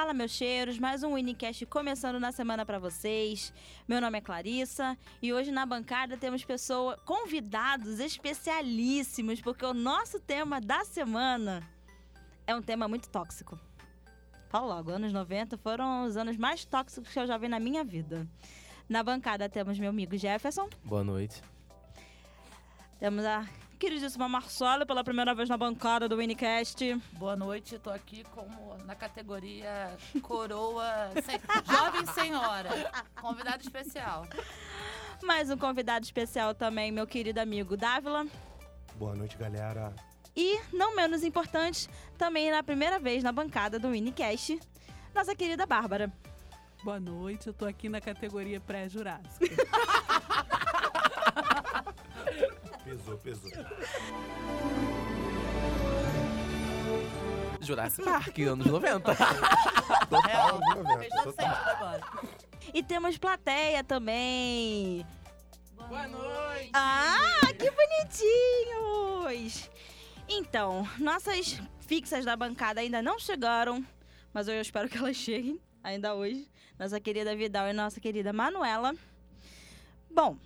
Fala meus cheiros, mais um Winicast começando na semana para vocês. Meu nome é Clarissa e hoje na bancada temos pessoas, convidados especialíssimos, porque o nosso tema da semana é um tema muito tóxico. Fala logo, anos 90 foram os anos mais tóxicos que eu já vi na minha vida. Na bancada temos meu amigo Jefferson. Boa noite. Temos a queridíssima Marcela pela primeira vez na bancada do Winicast. Boa noite, tô aqui como na categoria coroa, sem, jovem senhora, convidado especial. Mais um convidado especial também, meu querido amigo Dávila. Boa noite, galera. E, não menos importante, também na primeira vez na bancada do Winicast, nossa querida Bárbara. Boa noite, eu tô aqui na categoria pré-jurássica. Pesou, pesou. Jurassic Park, anos 90. Total. E temos plateia também. Boa noite! Ah, que bonitinhos! Então, nossas fixas da bancada ainda não chegaram, mas eu espero que elas cheguem ainda hoje. Nossa querida Vidal e nossa querida Manuela. Bom,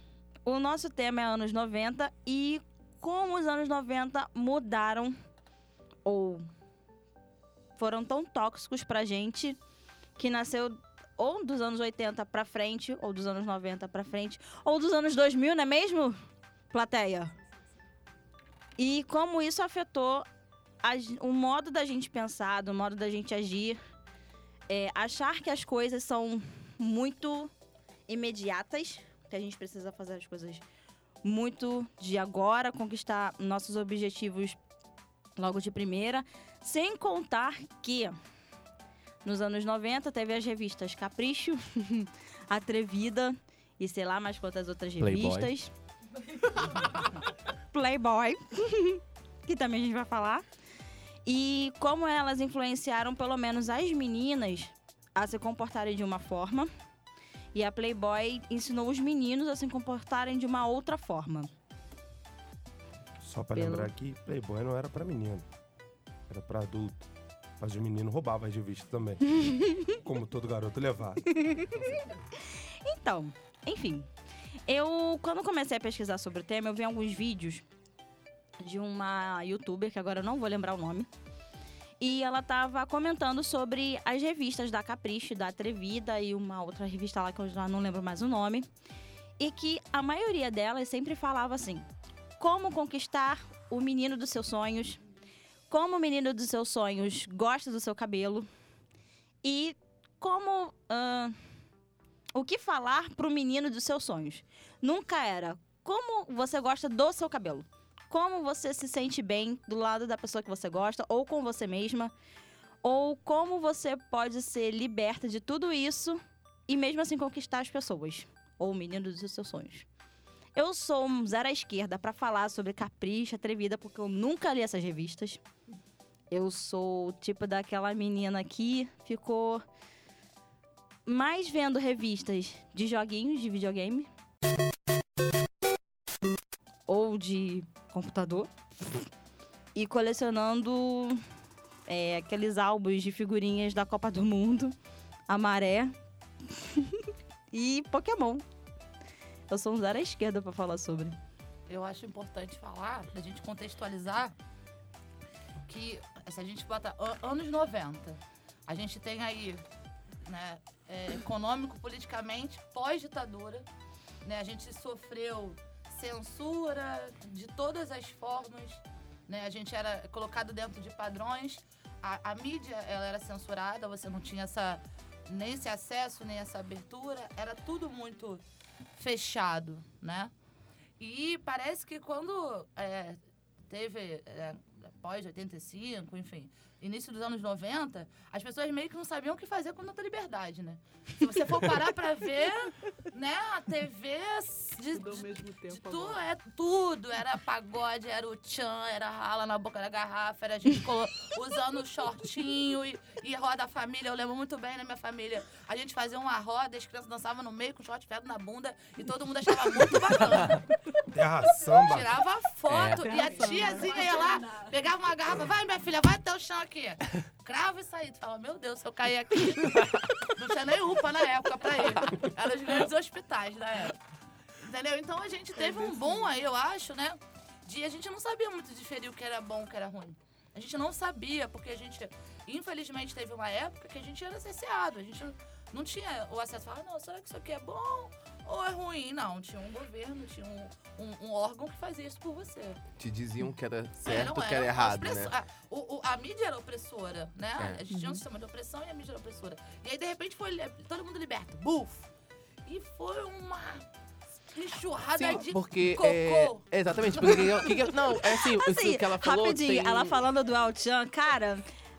o nosso tema é anos 90 e como os anos 90 mudaram ou foram tão tóxicos pra gente que nasceu ou dos anos 80 pra frente, ou dos anos 90 pra frente, ou dos anos 2000, não é mesmo, plateia? E como isso afetou a o modo da gente pensar, o modo da gente agir, é, achar que as coisas são muito imediatas, que a gente precisa fazer as coisas muito de agora, conquistar nossos objetivos logo de primeira, sem contar que nos anos 90 teve as revistas Capricho, Atrevida e sei lá mais quantas outras Playboy. revistas. Playboy, que também a gente vai falar. E como elas influenciaram pelo menos as meninas a se comportarem de uma forma. E a Playboy ensinou os meninos a se comportarem de uma outra forma. Só pra Pelo- lembrar que Playboy não era pra menino. Era pra adulto. Mas o menino roubava as revistas também. Como todo garoto levava. Então, enfim. Eu, quando comecei a pesquisar sobre o tema, eu vi alguns vídeos de uma youtuber, que agora eu não vou lembrar o nome. E ela tava comentando sobre as revistas da Capricho, da Atrevida e uma outra revista lá que eu já não lembro mais o nome. E que a maioria delas sempre falava assim: como conquistar o menino dos seus sonhos, como o menino dos seus sonhos gosta do seu cabelo e como. ahn, o que falar pro menino dos seus sonhos. Nunca era como você gosta do seu cabelo. Como você se sente bem do lado da pessoa que você gosta, ou com você mesma. Ou como você pode ser liberta de tudo isso e mesmo assim conquistar as pessoas. Ou o menino dos seus sonhos. Eu sou um zero à esquerda pra falar sobre capricho, atrevida, porque eu nunca li essas revistas. Eu sou tipo daquela menina que ficou mais vendo revistas de joguinhos de videogame ou de computador e colecionando é, aqueles álbuns de figurinhas da Copa do Mundo, a Maré e Pokémon. Eu sou um zero à esquerda pra falar sobre. Eu acho importante falar, da gente contextualizar, que se a gente bota a- anos 90, a gente tem aí, né, é, econômico, politicamente, pós-ditadura, né, a gente sofreu censura de todas as formas, né, a gente era colocado dentro de padrões, a, a mídia ela era censurada, você não tinha essa, nem esse acesso, nem essa abertura, era tudo muito fechado, né? E parece que quando é, teve, é, após 85, enfim, início dos anos 90, as pessoas meio que não sabiam o que fazer com tanta liberdade, né? Se você for parar pra ver, né, a TV de, Tudo ao de- mesmo tempo tu, agora. é tudo, era pagode, era o tchan, era rala na boca da garrafa, era a gente usando shortinho e, e roda família. Eu lembro muito bem na minha família. A gente fazia uma roda, as crianças dançavam no meio com short ferro na bunda e todo mundo achava muito bacana. Terra samba. Tirava foto. foto É. e a tiazinha ia lá, pegava uma garrafa, vai minha filha, vai até o chão aqui. Cravo e saí. Tu fala, meu Deus, se eu cair aqui. Não tinha nem UPA na época pra ir. Era os grandes hospitais da época. Entendeu? Então a gente teve um boom aí, eu acho, né? De a gente não sabia muito diferir o que era bom e o que era ruim. A gente não sabia, porque a gente, infelizmente, teve uma época que a gente era cerceado. A gente não tinha o acesso a falar, não, será que isso aqui é bom ou é ruim? Não, tinha um governo, tinha um, um- um órgão que fazia isso por você. Te diziam que era certo, que era uma errado, né? ah, o- o- a mídia era opressora, né? É. A gente tinha um sistema de opressão e a mídia era opressora. E aí, de repente, foi todo mundo liberto. Buf! E foi uma enxurrada Sim, de porque cocô. é, exatamente, porque que- que- não, é assim, Assim, isso que ela falou rapidinho, tem... ela falando do El Chan, cara.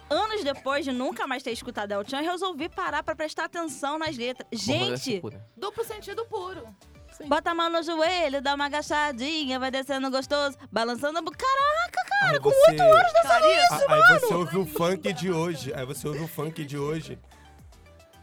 Anos depois de nunca mais ter escutado El Chan, eu resolvi parar pra prestar atenção nas letras. Gente. Duplo sentido puro. bota a mão no joelho, dá uma agachadinha, vai descendo gostoso, balançando a bu- Caraca, cara, Aí com você- oito horas dessa Clarice, A- Aí você ouve o funk de hoje. Aí você ouve o funk de hoje.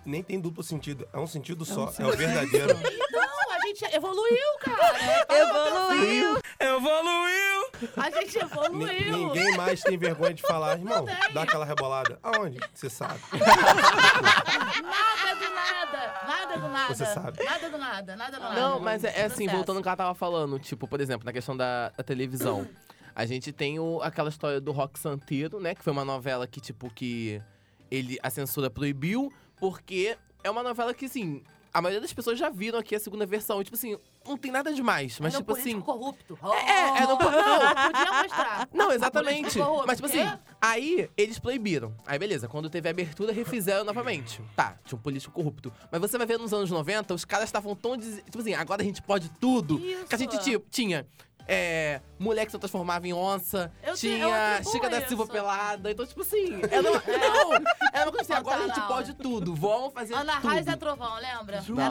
Nem tem duplo sentido. É um sentido só. É o verdadeiro. Não, a gente evoluiu, cara. Evoluiu. Evoluiu! A gente evoluiu. Ninguém mais tem vergonha de falar, irmão. Dá aquela rebolada. Aonde? Você sabe. Nada do nada. Nada do nada. Você sabe. Nada do nada. Nada do nada. Não, mas é, é assim, voltando ao que ela tava falando, tipo, por exemplo, na questão da, da televisão. A gente tem o- aquela história do Rock Santeiro, né? Que foi uma novela que, tipo, que ele, a censura proibiu, porque é uma novela que, assim, a maioria das pessoas já viram aqui a segunda versão. E, tipo assim, não tem nada demais. Mas, Era um tipo político assim. corrupto. É, é, não, po- não, Não podia mostrar. Não, exatamente. Mas, tipo assim, aí eles proibiram. Aí, beleza, quando teve a abertura, refizeram novamente. Tá, tinha um político corrupto. Mas você vai ver nos anos 90, os caras estavam tão. Des... Tipo assim, agora a gente pode tudo. Isso. Que a gente tipo, tinha. É, mulher que se transformava em onça, Eu te- eu tinha atribuo Chica da Silva isso. pelada. Então, tipo assim, era uma, não, era uma coisa assim, agora a gente pode tudo. Vamos fazer Ana tudo. Raiz é trovão, lembra? Juma Era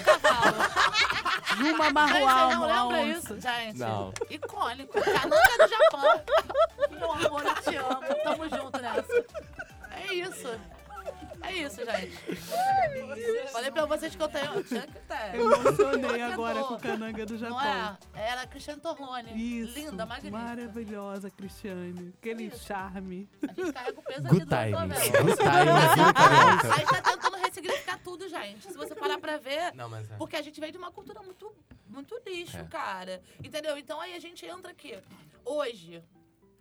cavalo. Juma Gente, vocês Marruá, não lembra onça. isso, gente? Não. Icônico. Cananga do Japão. Meu amor, eu te amo. Tamo junto nessa. É isso. É isso, gente. Falei pra vocês que eu tenho. Tinha que ter. Eu emocionei agora com o Cananga do Japão. Não é? Era Cristiane Torlone. Isso. Linda, magnífica. Maravilhosa, Cristiane. Aquele Isso. charme. A gente carrega o peso Good aqui do timing. novela. Good timing, viu, Carioca? A gente tá tentando ressignificar tudo, gente. Se você parar pra ver, Não, mas é. Porque a gente veio de uma cultura muito, muito lixo, É. cara. Entendeu? Então aí a gente entra aqui. Hoje,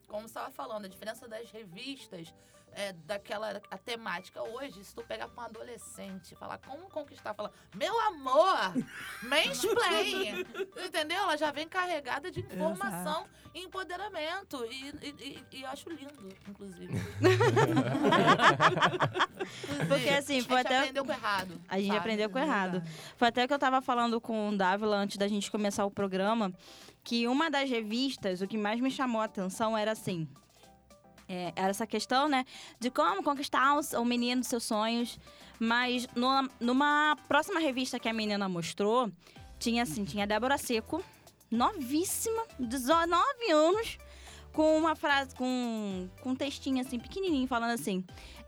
como você estava falando, a diferença das revistas, é, daquela a temática hoje, se tu pegar pra um adolescente, falar como conquistar, falar, meu amor, mansplain, entendeu? Ela já vem carregada de informação e empoderamento. E, e, e- e eu acho lindo, inclusive. Porque, assim, a foi gente até- aprendeu com o errado. A gente sabe? aprendeu com errado. Foi até que eu tava falando com o Dávila antes da gente começar o programa, que uma das revistas, o que mais me chamou a atenção era assim. É, era essa questão, né? De como conquistar o, menino dos seus sonhos. Mas numa, numa próxima revista que a menina mostrou, tinha assim, tinha a Débora Seco, novíssima, 19 anos, com uma frase, com, com um textinho assim, pequenininho, falando assim.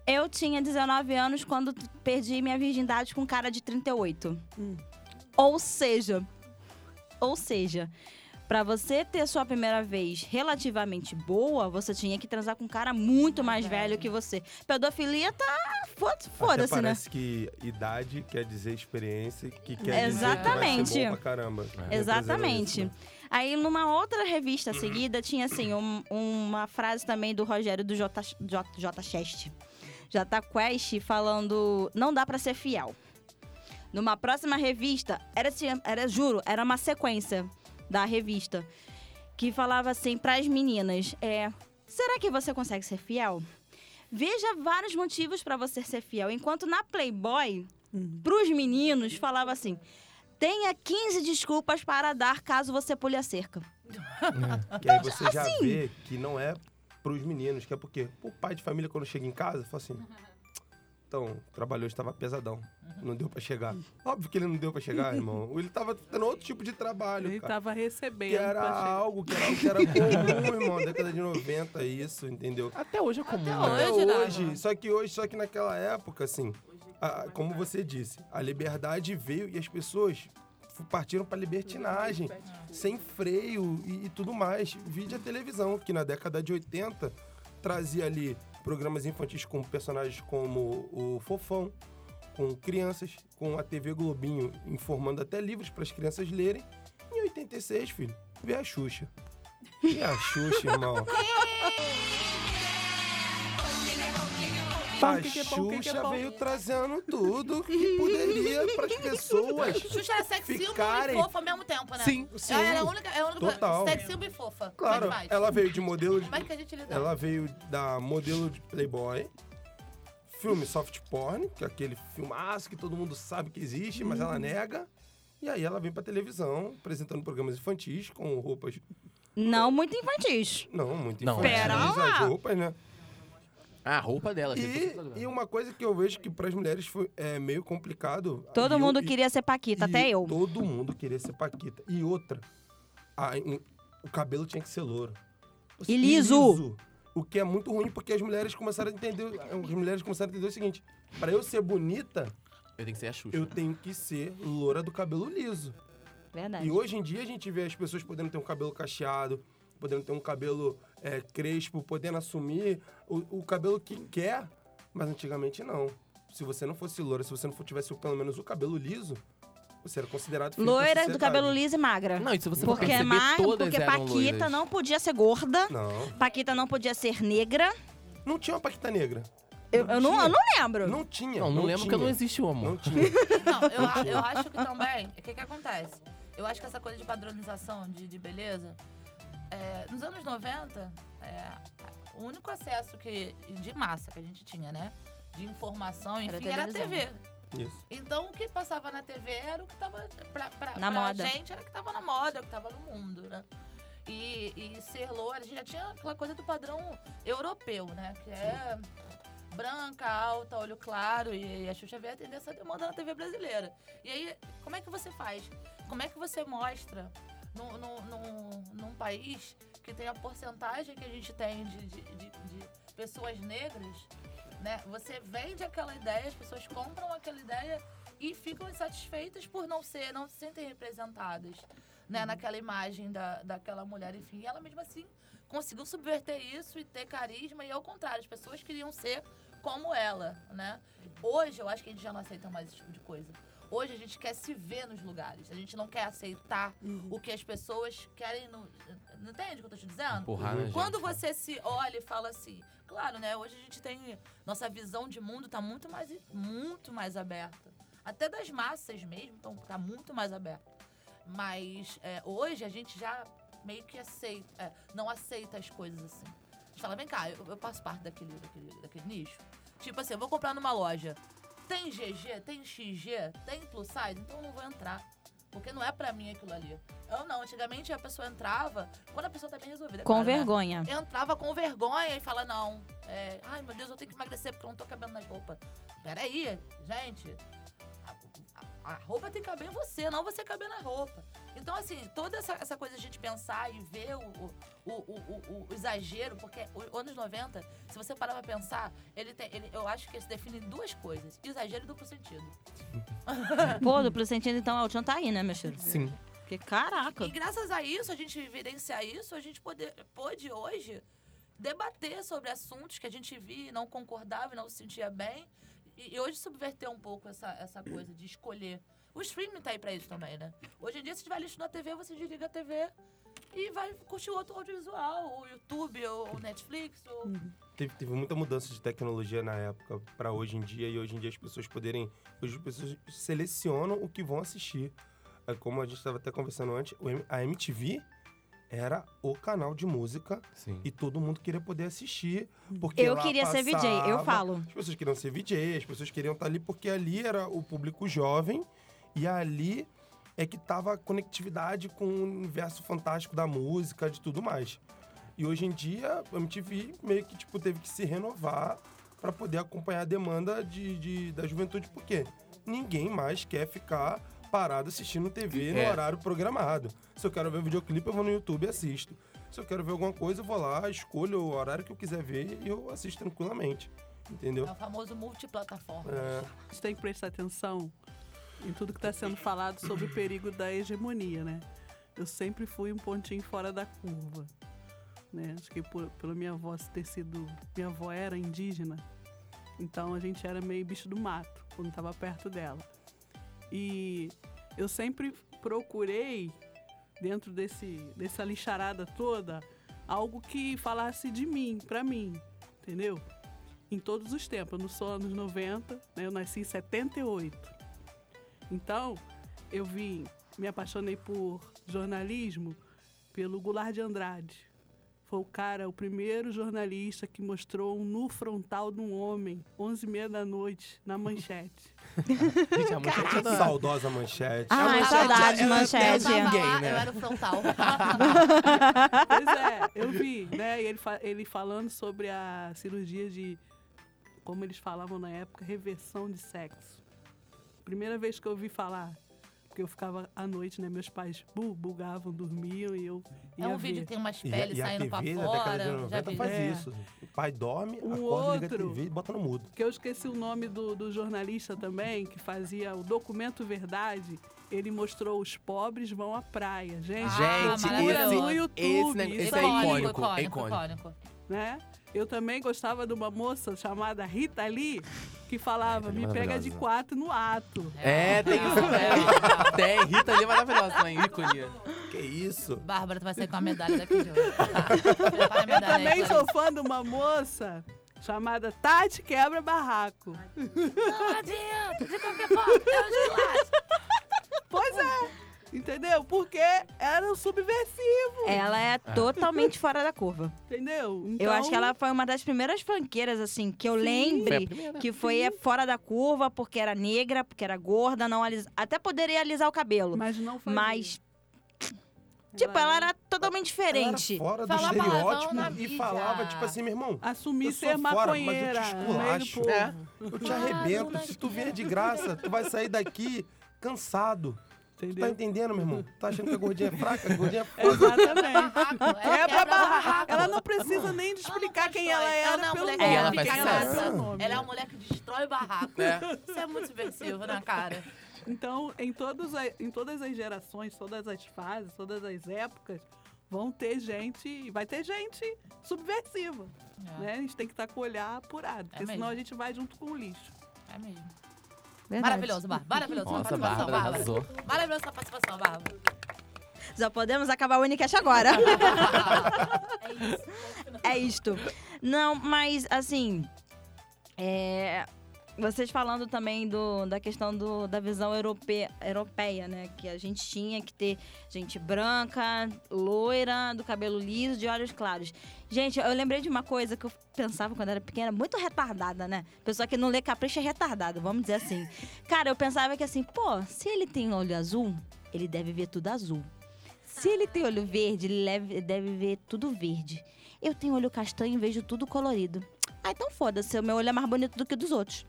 Eu tinha 19 anos quando perdi minha virgindade com cara de 38. Hum. Ou seja, ou seja, pra você ter sua primeira vez relativamente boa, você tinha que transar com um cara muito mais velho. velho que você. Pedofilia tá foda- foda-se, né? parece que idade quer dizer experiência, que quer Exatamente. dizer que vai ser bom pra caramba. Exatamente. Representa Aí, numa outra revista seguida, tinha assim, um- uma frase também do Rogério do J, J, J Chest. J Quest falando: não dá pra ser fiel. Numa próxima revista, era, era juro, era uma sequência da revista que falava assim pras meninas: é, será que você consegue ser fiel? Veja vários motivos pra você ser fiel. Enquanto na Playboy, Hum. pros meninos, falava assim: tenha 15 desculpas para dar caso você pule a cerca. Que aí você já Assim. vê que não é pros meninos, que é porque o pai de família, quando chega em casa, fala assim. Então, o trabalho hoje estava pesadão. Não deu pra chegar. Óbvio que ele não deu pra chegar, irmão. Ele tava tendo outro tipo de trabalho, Ele cara. tava recebendo. Que era algo que era, algo que era comum, irmão. Década de 90, isso, entendeu? Até hoje é comum, Até né? Até Hoje, né? hoje. Só que hoje, só que naquela época, assim, a- como você disse, a liberdade veio e as pessoas partiram pra libertinagem, sem freio e, e tudo mais. Vídeo a televisão, que na década de 80 trazia ali programas infantis com personagens como o Fofão, com crianças, com a TV Globinho informando até livros para as crianças lerem. Em 86, filho, vê a Xuxa. E a Xuxa, irmão? Pão, A que que é pão, que que é pão? veio trazendo tudo que poderia para as pessoas. Xuxa era sex symbol Ficarem- e fofa ao mesmo tempo, né? Sim. Sim. Ela era a única, é a única Total. sex symbol e fofa. Claro, Demais. ela veio de modelo de, Como é que a gente lida? Ela veio da modelo de Playboy, filme soft porn, que é aquele filmaço que todo mundo sabe que existe, mas Uhum. ela nega. E aí ela vem pra televisão, apresentando programas infantis com roupas, Não muito infantis. não, muito Não. infantis, Pera as lá. roupas, né? Ah, a roupa dela. gente, E, e uma coisa que eu vejo que pras mulheres foi é, meio complicado. Todo e eu- mundo e- queria ser Paquita, até eu. Todo mundo queria ser Paquita. E outra, a- em- o cabelo tinha que ser louro. E liso. O que é muito ruim, porque as mulheres começaram a entender. As mulheres começaram a entender o seguinte: pra eu ser bonita, Eu tenho que ser a Xuxa. eu tenho que ser loura do cabelo liso. Verdade. E hoje em dia a gente vê as pessoas podendo ter um cabelo cacheado, podendo ter um cabelo é, crespo, podendo assumir o, o cabelo que quer, mas antigamente não. Se você não fosse loura, se você não tivesse pelo menos o cabelo liso, você era considerado Loira do sociedade. cabelo liso e magra. Não, e se você Porque, perceber, ma... todas porque Paquita loiras. não podia ser gorda. Não. Paquita não podia ser negra. Não tinha uma paquita negra. Eu, eu não, tinha. eu não lembro. Não tinha. Não, não, lembro tinha. porque não existe o amor. Não tinha. Não, eu, eu acho que também. O que, que acontece? Eu acho que essa coisa de padronização de, de beleza. É, nos anos 90, é, o único acesso que, de massa que a gente tinha, né? De informação, Era enfim, era a televisão. TV. Isso. Então o que passava na TV era o que tava pra, pra, Na pra moda. gente, era o que tava na moda, o que tava no mundo, né? E, e ser loura, a gente já tinha aquela coisa do padrão europeu, né? Que é branca, alta, olho claro. E a Xuxa veio atender essa demanda na TV brasileira. E aí, como é que você faz? Como é que você mostra num, num, num, num país que tem a porcentagem que a gente tem de, de, de- de pessoas negras, né? Você vende aquela ideia, as pessoas compram aquela ideia e ficam insatisfeitas por não ser, não se sentem representadas, né? Naquela imagem da, daquela mulher, enfim. E ela mesmo assim conseguiu subverter isso e ter carisma e ao contrário, as pessoas queriam ser como ela, né? Hoje eu acho que a gente já não aceita mais esse tipo de coisa. Hoje a gente quer se ver nos lugares. A gente não quer aceitar o que as pessoas querem no. Não entende o que eu tô te dizendo? Empurrar na gente, Quando né? você se olha e fala assim, claro, né? Hoje a gente tem. Nossa visão de mundo tá muito mais, muito mais aberta. Até das massas mesmo, então tá muito mais aberta. Mas é, hoje a gente já meio que aceita, é, não aceita as coisas assim. A gente fala, vem cá, eu, eu faço parte daquele, daquele, daquele nicho. Tipo assim, eu vou comprar numa loja. Tem GG, tem XG, tem plus size, então eu não vou entrar. Porque não é pra mim aquilo ali. Eu não, antigamente a pessoa entrava, quando a pessoa tá bem resolvida. é Com claro, né? vergonha. entrava com vergonha e fala, não, é, ai meu Deus, eu tenho que emagrecer porque eu não tô cabendo nas roupas. Peraí, gente, a, roupa tem que caber em você, não você caber na roupa. Então, assim, toda essa, essa coisa de a gente pensar e ver o, o, o, o- exagero, porque os anos 90, se você parar pra pensar, ele tem, ele, eu acho que ele se define em duas coisas, exagero e duplo sentido. Pô, duplo sentido, então, é o Tchan tá aí, né, meu filho? Sim. Porque, caraca. E graças a isso, a gente evidenciar isso, a gente pode, pôde hoje debater sobre assuntos que a gente via e não concordava e não se sentia bem. E, e hoje subverter um pouco essa, essa coisa de escolher. O streaming tá aí pra isso também, né? Hoje em dia, se tiver lixo na TV, você desliga a TV e vai curtir outro audiovisual, o YouTube, ou o Netflix, ou... Teve, teve muita mudança de tecnologia na época pra hoje em dia e hoje em dia as pessoas poderem. Hoje as pessoas selecionam o que vão assistir. É como a gente estava até conversando antes, a MTV era o canal de música Sim. e todo mundo queria poder assistir. Porque Eu lá queria ser VJ, eu passava- falo. As pessoas queriam ser VJ, as pessoas queriam estar ali porque ali era o público jovem e ali é que tava a conectividade com o universo fantástico da música, de tudo mais. E hoje em dia, a MTV meio que tipo, teve que se renovar para poder acompanhar a demanda de, de- da juventude, porque ninguém mais quer ficar parado assistindo TV no É. horário programado. Se eu quero ver videoclipe, eu vou no YouTube e assisto. Se eu quero ver alguma coisa, eu vou lá, escolho o horário que eu quiser ver e eu assisto tranquilamente. Entendeu? É o famoso multiplataforma. É, Você tem que prestar atenção em tudo que está sendo falado sobre o perigo da hegemonia, né? Eu sempre fui um pontinho fora da curva, né? Acho que por, pela minha avó ter sido... Minha avó era indígena, então a gente era meio bicho do mato quando estava perto dela. E eu sempre procurei, dentro desse, dessa lixarada toda, algo que falasse de mim, pra mim, entendeu? Em todos os tempos. Eu não sou anos 90, né? eu nasci em 78. Então, eu vim, me apaixonei por jornalismo pelo Goulart de Andrade. Foi o cara, o primeiro jornalista que mostrou um nu frontal de um homem, 11 e meia da noite, na manchete. Gente, a manchete é da- Saudosa manchete. Ai, tava- saudade, eu- eu- manchete. Eu Ninguém, lá, né? eu era o frontal. Pois é, eu vi, né? E ele, fa- ele falando sobre a cirurgia de, como eles falavam na época, reversão de sexo. Primeira vez que eu ouvi falar, porque eu ficava à noite, né? Meus pais bu, bugavam, dormiam e eu ia É um ver. vídeo que tem umas E, a- peles e a saindo pra década de fora. Já 90 vi. faz É. isso. O pai dorme, Um acorda, liga a outro- TV e bota no mudo. Que eu esqueci o nome do, do jornalista também, que fazia o documento Verdade. Ele mostrou os pobres vão à praia. Gente, Ah, Gente, maravilhoso. no esse, YouTube. esse, esse é aí, icônico. icônico, é icônico. icônico. né? Eu também gostava de uma moça chamada Rita Lee, que falava, Lee me pega de quatro no ato. É, tem isso É, mesmo. é. Tem, Rita ali é maravilhosa também, ícone. Que isso? Bárbara, tu vai sair com a medalha daqui de hoje. A Eu também sou fã de uma moça chamada Tati Quebra Barraco. Não adianta, de qualquer forma, eu esculacho. Pois é, entendeu? Porque era um subversivo, Ela é totalmente fora da curva. entendeu? Eu acho Então, que ela foi uma das primeiras fanqueiras, assim, que eu Sim. Foi lembre primeira. que foi é, fora da curva, porque era negra, porque era gorda, não alisa... até poderia alisar o cabelo. Mas não foi. Mas, tipo, ela era totalmente diferente. Ela era fora do Fala palavrão estereótipo na e falava, tipo assim, meu irmão, Assumir Eu sou ser fora, mas eu te maconheira do esculacho. É. eu te Ah, arrebento. Se tu vier de graça, tu vai sair daqui cansado. Tu tá Entendeu? entendendo, meu irmão? Tá achando que a gordinha é fraca? A gordinha é forte. Exatamente. Barraco, é, Quebra quebra barraco. Ela não precisa nem de explicar quem ela era Ela não é pelo nome. ela ela nome. Ela é uma mulher que destrói barraco. É. Isso é muito subversivo na cara. Então, em, todos em todas as gerações, todas as fases, todas as épocas, vão ter gente, vai ter gente subversiva. É, Né? A gente tem que estar com o olhar apurado, porque É senão mesmo. a gente vai junto com o lixo. é mesmo. Verdade. Maravilhoso, Bárbara. Maravilhoso Nossa, participação, Bárbara arrasou. Maravilhosa sua participação, Bárbara. Já podemos acabar o Unicast agora. é isso. é isto. Não, mas assim. É, vocês falando também do, da questão do, da visão europeia, europeia, né? Que a gente tinha que ter gente branca, loira, do cabelo liso, de olhos claros. Gente, eu lembrei de uma coisa que eu pensava quando era pequena, muito retardada, né? Pessoa que não lê capricho é retardada, vamos dizer assim. Cara, eu pensava que assim, pô, se ele tem olho azul, ele deve ver tudo azul. Se ele tem olho verde, ele deve ver tudo verde. Eu tenho olho castanho e vejo tudo colorido. Ah, então foda-se, o meu olho é mais bonito do que dos outros.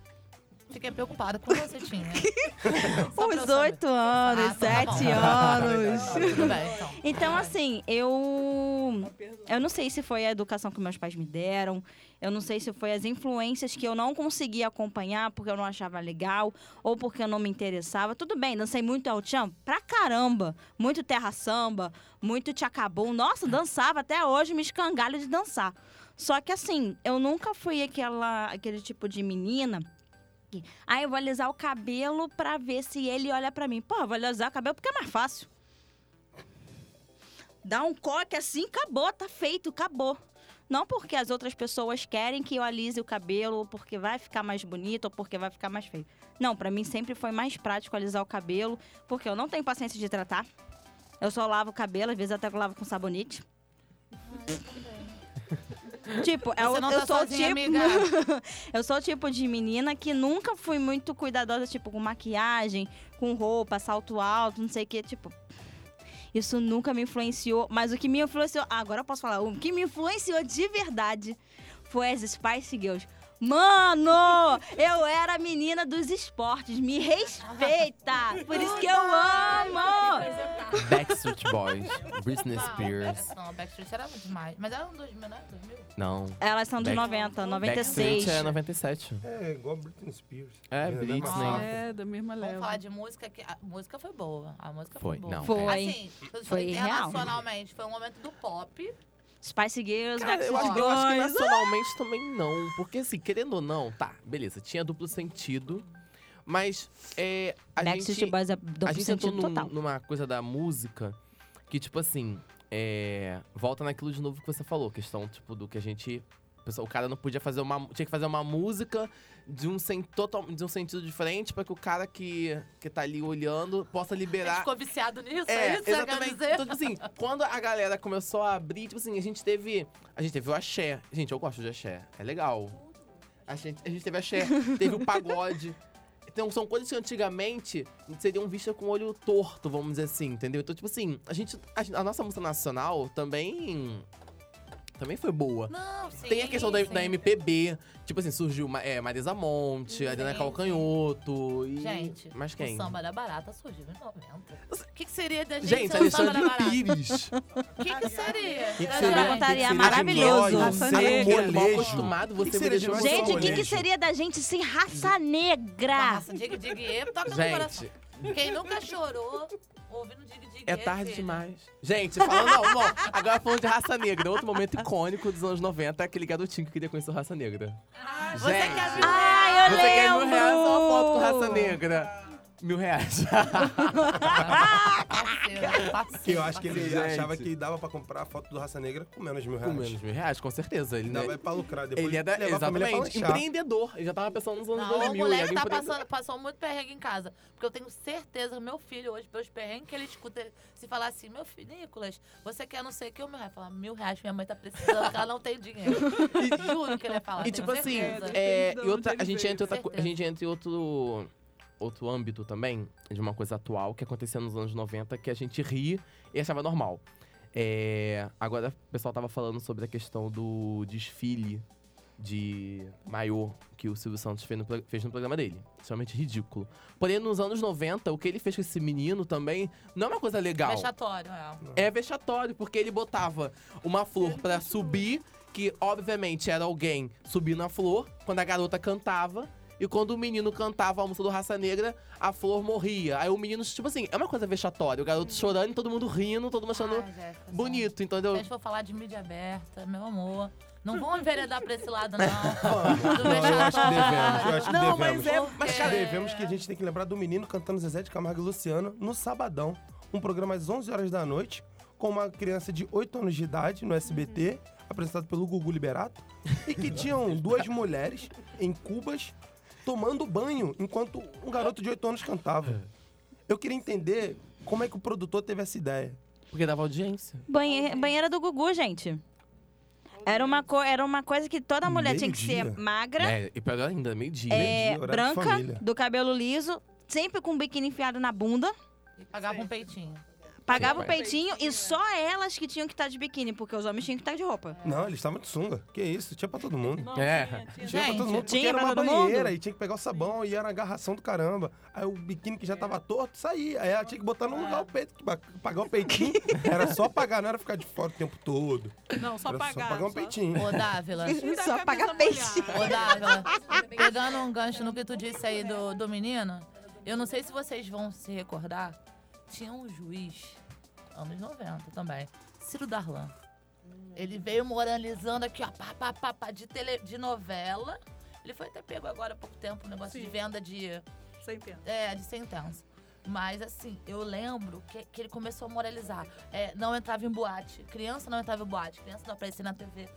Fiquei preocupada. Quando você tinha? Saber. oito anos, Ah, tá bom. sete anos. Tudo bem, então. Então, assim, eu. Eu não sei se foi a educação que meus pais me deram. Eu não sei se foi as influências que eu não conseguia acompanhar porque eu não achava legal ou porque eu não me interessava. Tudo bem, dancei muito El Chan pra caramba. Muito terra samba, muito tchacabum. Nossa, dançava até hoje, me escangalho de dançar. Só que assim, eu nunca fui aquela, aquele tipo de menina que, ah, eu vou alisar o cabelo pra ver se ele olha pra mim. Pô, eu vou alisar o cabelo porque é mais fácil. Dá um coque assim, acabou, tá feito, acabou. Não porque as outras pessoas querem que eu alise o cabelo, ou porque vai ficar mais bonito, ou porque vai ficar mais feio. Não, pra mim sempre foi mais prático alisar o cabelo, porque eu não tenho paciência de tratar. Eu só lavo o cabelo, às vezes até lavo com sabonete. Tipo, eu, não eu tá sou sozinha, tipo. eu sou o tipo de menina que nunca fui muito cuidadosa, tipo, com maquiagem, com roupa, salto alto, não sei o quê. Tipo, isso nunca me influenciou. Mas o que me influenciou. Ah, agora eu posso falar. O que me influenciou de verdade foi as Spice Girls. Mano, eu era a menina dos esportes. Me respeita. Por isso que eu amo. Backstreet Boys, Britney Spears. Não, Backstreet era demais. Mas era um 2000, né? 2000? Não. Elas são de Back- 90, Backstreet 96. é 97. É, igual Britney Spears. É, mesma Britney. É, da mesma Vamos leva. falar de música, que a música foi boa. A música foi, Foi, boa. não. Foi. Assim, eu Foi real. internacionalmente, foi um momento do pop. Spice Girls, Cara, eu, acho, eu acho que nacionalmente também não. Porque, assim, querendo ou não, tá, beleza, tinha duplo sentido. Mas é, a Backstreet gente, Boys é a duplo gente entrou sentido num- total. numa coisa da música que, tipo assim, é, volta naquilo de novo que você falou. Questão, tipo, do que a gente... O cara não podia fazer uma... Tinha que fazer uma música de um, sen, total, de um sentido diferente pra que o cara que, que tá ali olhando possa A gente liberar ficou viciado nisso, é, é, isso que exatamente. dizer? Então, tipo assim, quando a galera começou a abrir, tipo assim, a gente teve. A gente teve o axé. Gente, eu gosto de axé. É legal. A gente, a gente teve axé, teve o pagode. Então, são coisas que antigamente seriam vistas com o olho torto, vamos dizer assim, entendeu? Então, tipo assim, a gente. A, a nossa música nacional também. Também foi boa. Não, sim, Tem a questão da, sim. da MPB. Tipo assim, surgiu Ma- é, Marisa Monte, Sim, Adriana. Calcanhoto e. Gente, Mas quem? o samba da barata surgiu em 90. O que, que seria da gente, Gente, o Alexandre barata? Pires. O que, que seria? Que que seria? Que seria maravilhoso. seria negra. um Mal molejo. acostumado, você que me seria de Gente, o que, que molejo. seria da gente sem raça negra? Nossa, diga, diga, toca no coração. Quem nunca chorou ouvindo diga, diga, é tarde demais. Gente, falando, não, não. Agora falando de raça negra. Outro momento icônico dos anos 90 é aquele garotinho que queria conhecer o raça negra. Você Gente, quer ver? Ah, eu Você quer mil lembro! reais ou uma foto com raça negra? Mil reais. Parceiro, Que eu acho que ele parceiro. Gente. achava que dava pra comprar a foto do Raça Negra com menos de mil Com reais. menos mil reais, com certeza. Ele, Ainda né, vai pra lucrar. Depois ele é da, exatamente empreendedor. Ele já tava pensando nos anos Não, o 2000. ele moleque tá passando, passou muito perrengue em casa. Porque eu tenho certeza, meu filho hoje, pelos perrengues que ele escuta, se falar assim, meu filho, Nicolas, você quer não sei o que, o reais? Falar, mil reais, minha mãe tá precisando, ela não tem dinheiro. Juro que ele ia falar. E tipo assim, certeza. é, Depende de e outra, a ele gente entra outra, a gente entra em outro outro âmbito também de uma coisa atual que acontecia nos anos 90 que a gente ri e achava normal. É, agora o pessoal tava falando sobre a questão do desfile de maiô que o Silvio Santos fez no, fez no programa dele. Extremamente ridículo. Porém, nos anos 90, o que ele fez com esse menino também não é uma coisa legal. Vexatório, é. É vexatório, porque ele botava uma flor pra subir, que obviamente era alguém subindo a flor, quando a garota cantava. E quando o menino cantava a música do Raça Negra, a flor morria. Aí o menino, tipo assim, é uma coisa vexatória. O garoto chorando e todo mundo rindo, todo mundo achando Ai, Jéssica, bonito, Se entendeu? a gente for falar de mídia aberta, meu amor, não vamos enveredar pra esse lado, não. Não, eu acho que devemos. Eu acho que Não, devemos. mas é- mas, cara, Devemos que a gente tem que lembrar do menino cantando Zezé de Camargo e Luciano no Sabadão. Um programa às 11 horas da noite, com uma criança de 8 anos de idade no SBT, apresentado pelo Gugu Liberato, e que tinham duas mulheres em cubas tomando banho enquanto um garoto de 8 anos cantava. Eu queria entender como é que o produtor teve essa ideia. Porque dava audiência. Banhe- banheira do Gugu, gente. Era uma, co- era uma coisa que toda mulher tinha que ser magra, É, e pior ainda, meio-dia. é, branca, do cabelo liso, sempre com o biquíni enfiado na bunda. E pagava um peitinho. Pagava o peitinho e só elas que tinham que estar de biquíni, porque os homens tinham que estar de roupa. Não, eles estavam de sunga. Que isso, tinha pra todo mundo. É. Tinha pra Gente, todo mundo, porque tinha era uma banheira mundo? e tinha que pegar o sabão e era uma agarração do caramba. Aí o biquíni que já tava torto saía. Aí ela tinha que botar no lugar o peito, pagar o peitinho. Era só pagar, não era ficar de fora o tempo todo. Não, só era pagar. só pagar um peitinho. Ô, Dávila. Só pagar peixe. Ô, Dávila. Pegando um gancho no que tu disse aí do, do menino, eu não sei se vocês vão se recordar, tinha um juiz, anos 90 também, Ciro Darlan. Ele veio moralizando aqui, ó, pá, pá, pá, pá, de, tele, de novela. Ele foi até pego agora há pouco tempo, um negócio de Sim. venda de, Sem pena. é, de sentença. Mas, assim, eu lembro que, que ele começou a moralizar. É, não entrava em boate. Criança não entrava em boate. Criança não aparecia na TV.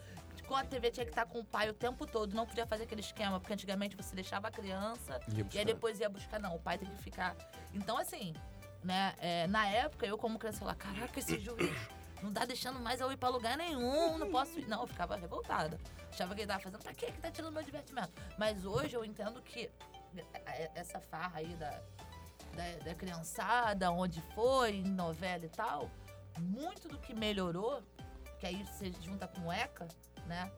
Com a TV tinha que estar com o pai o tempo todo. Não podia fazer aquele esquema. Porque antigamente você deixava a criança Ia e buscar. aí depois ia buscar. Não, o pai tem que ficar. Então, assim, né? é, na época, eu como criança falava, caraca, esse juiz não tá deixando mais eu ir pra lugar nenhum. Não posso ir. Não, eu ficava revoltada. Achava que ele tava fazendo, pra quê que tá tirando meu divertimento? Mas hoje eu entendo que é, essa farra aí da, da, da criançada, onde foi, em novela e tal, muito do que melhorou, que aí você junta com o ECA, né?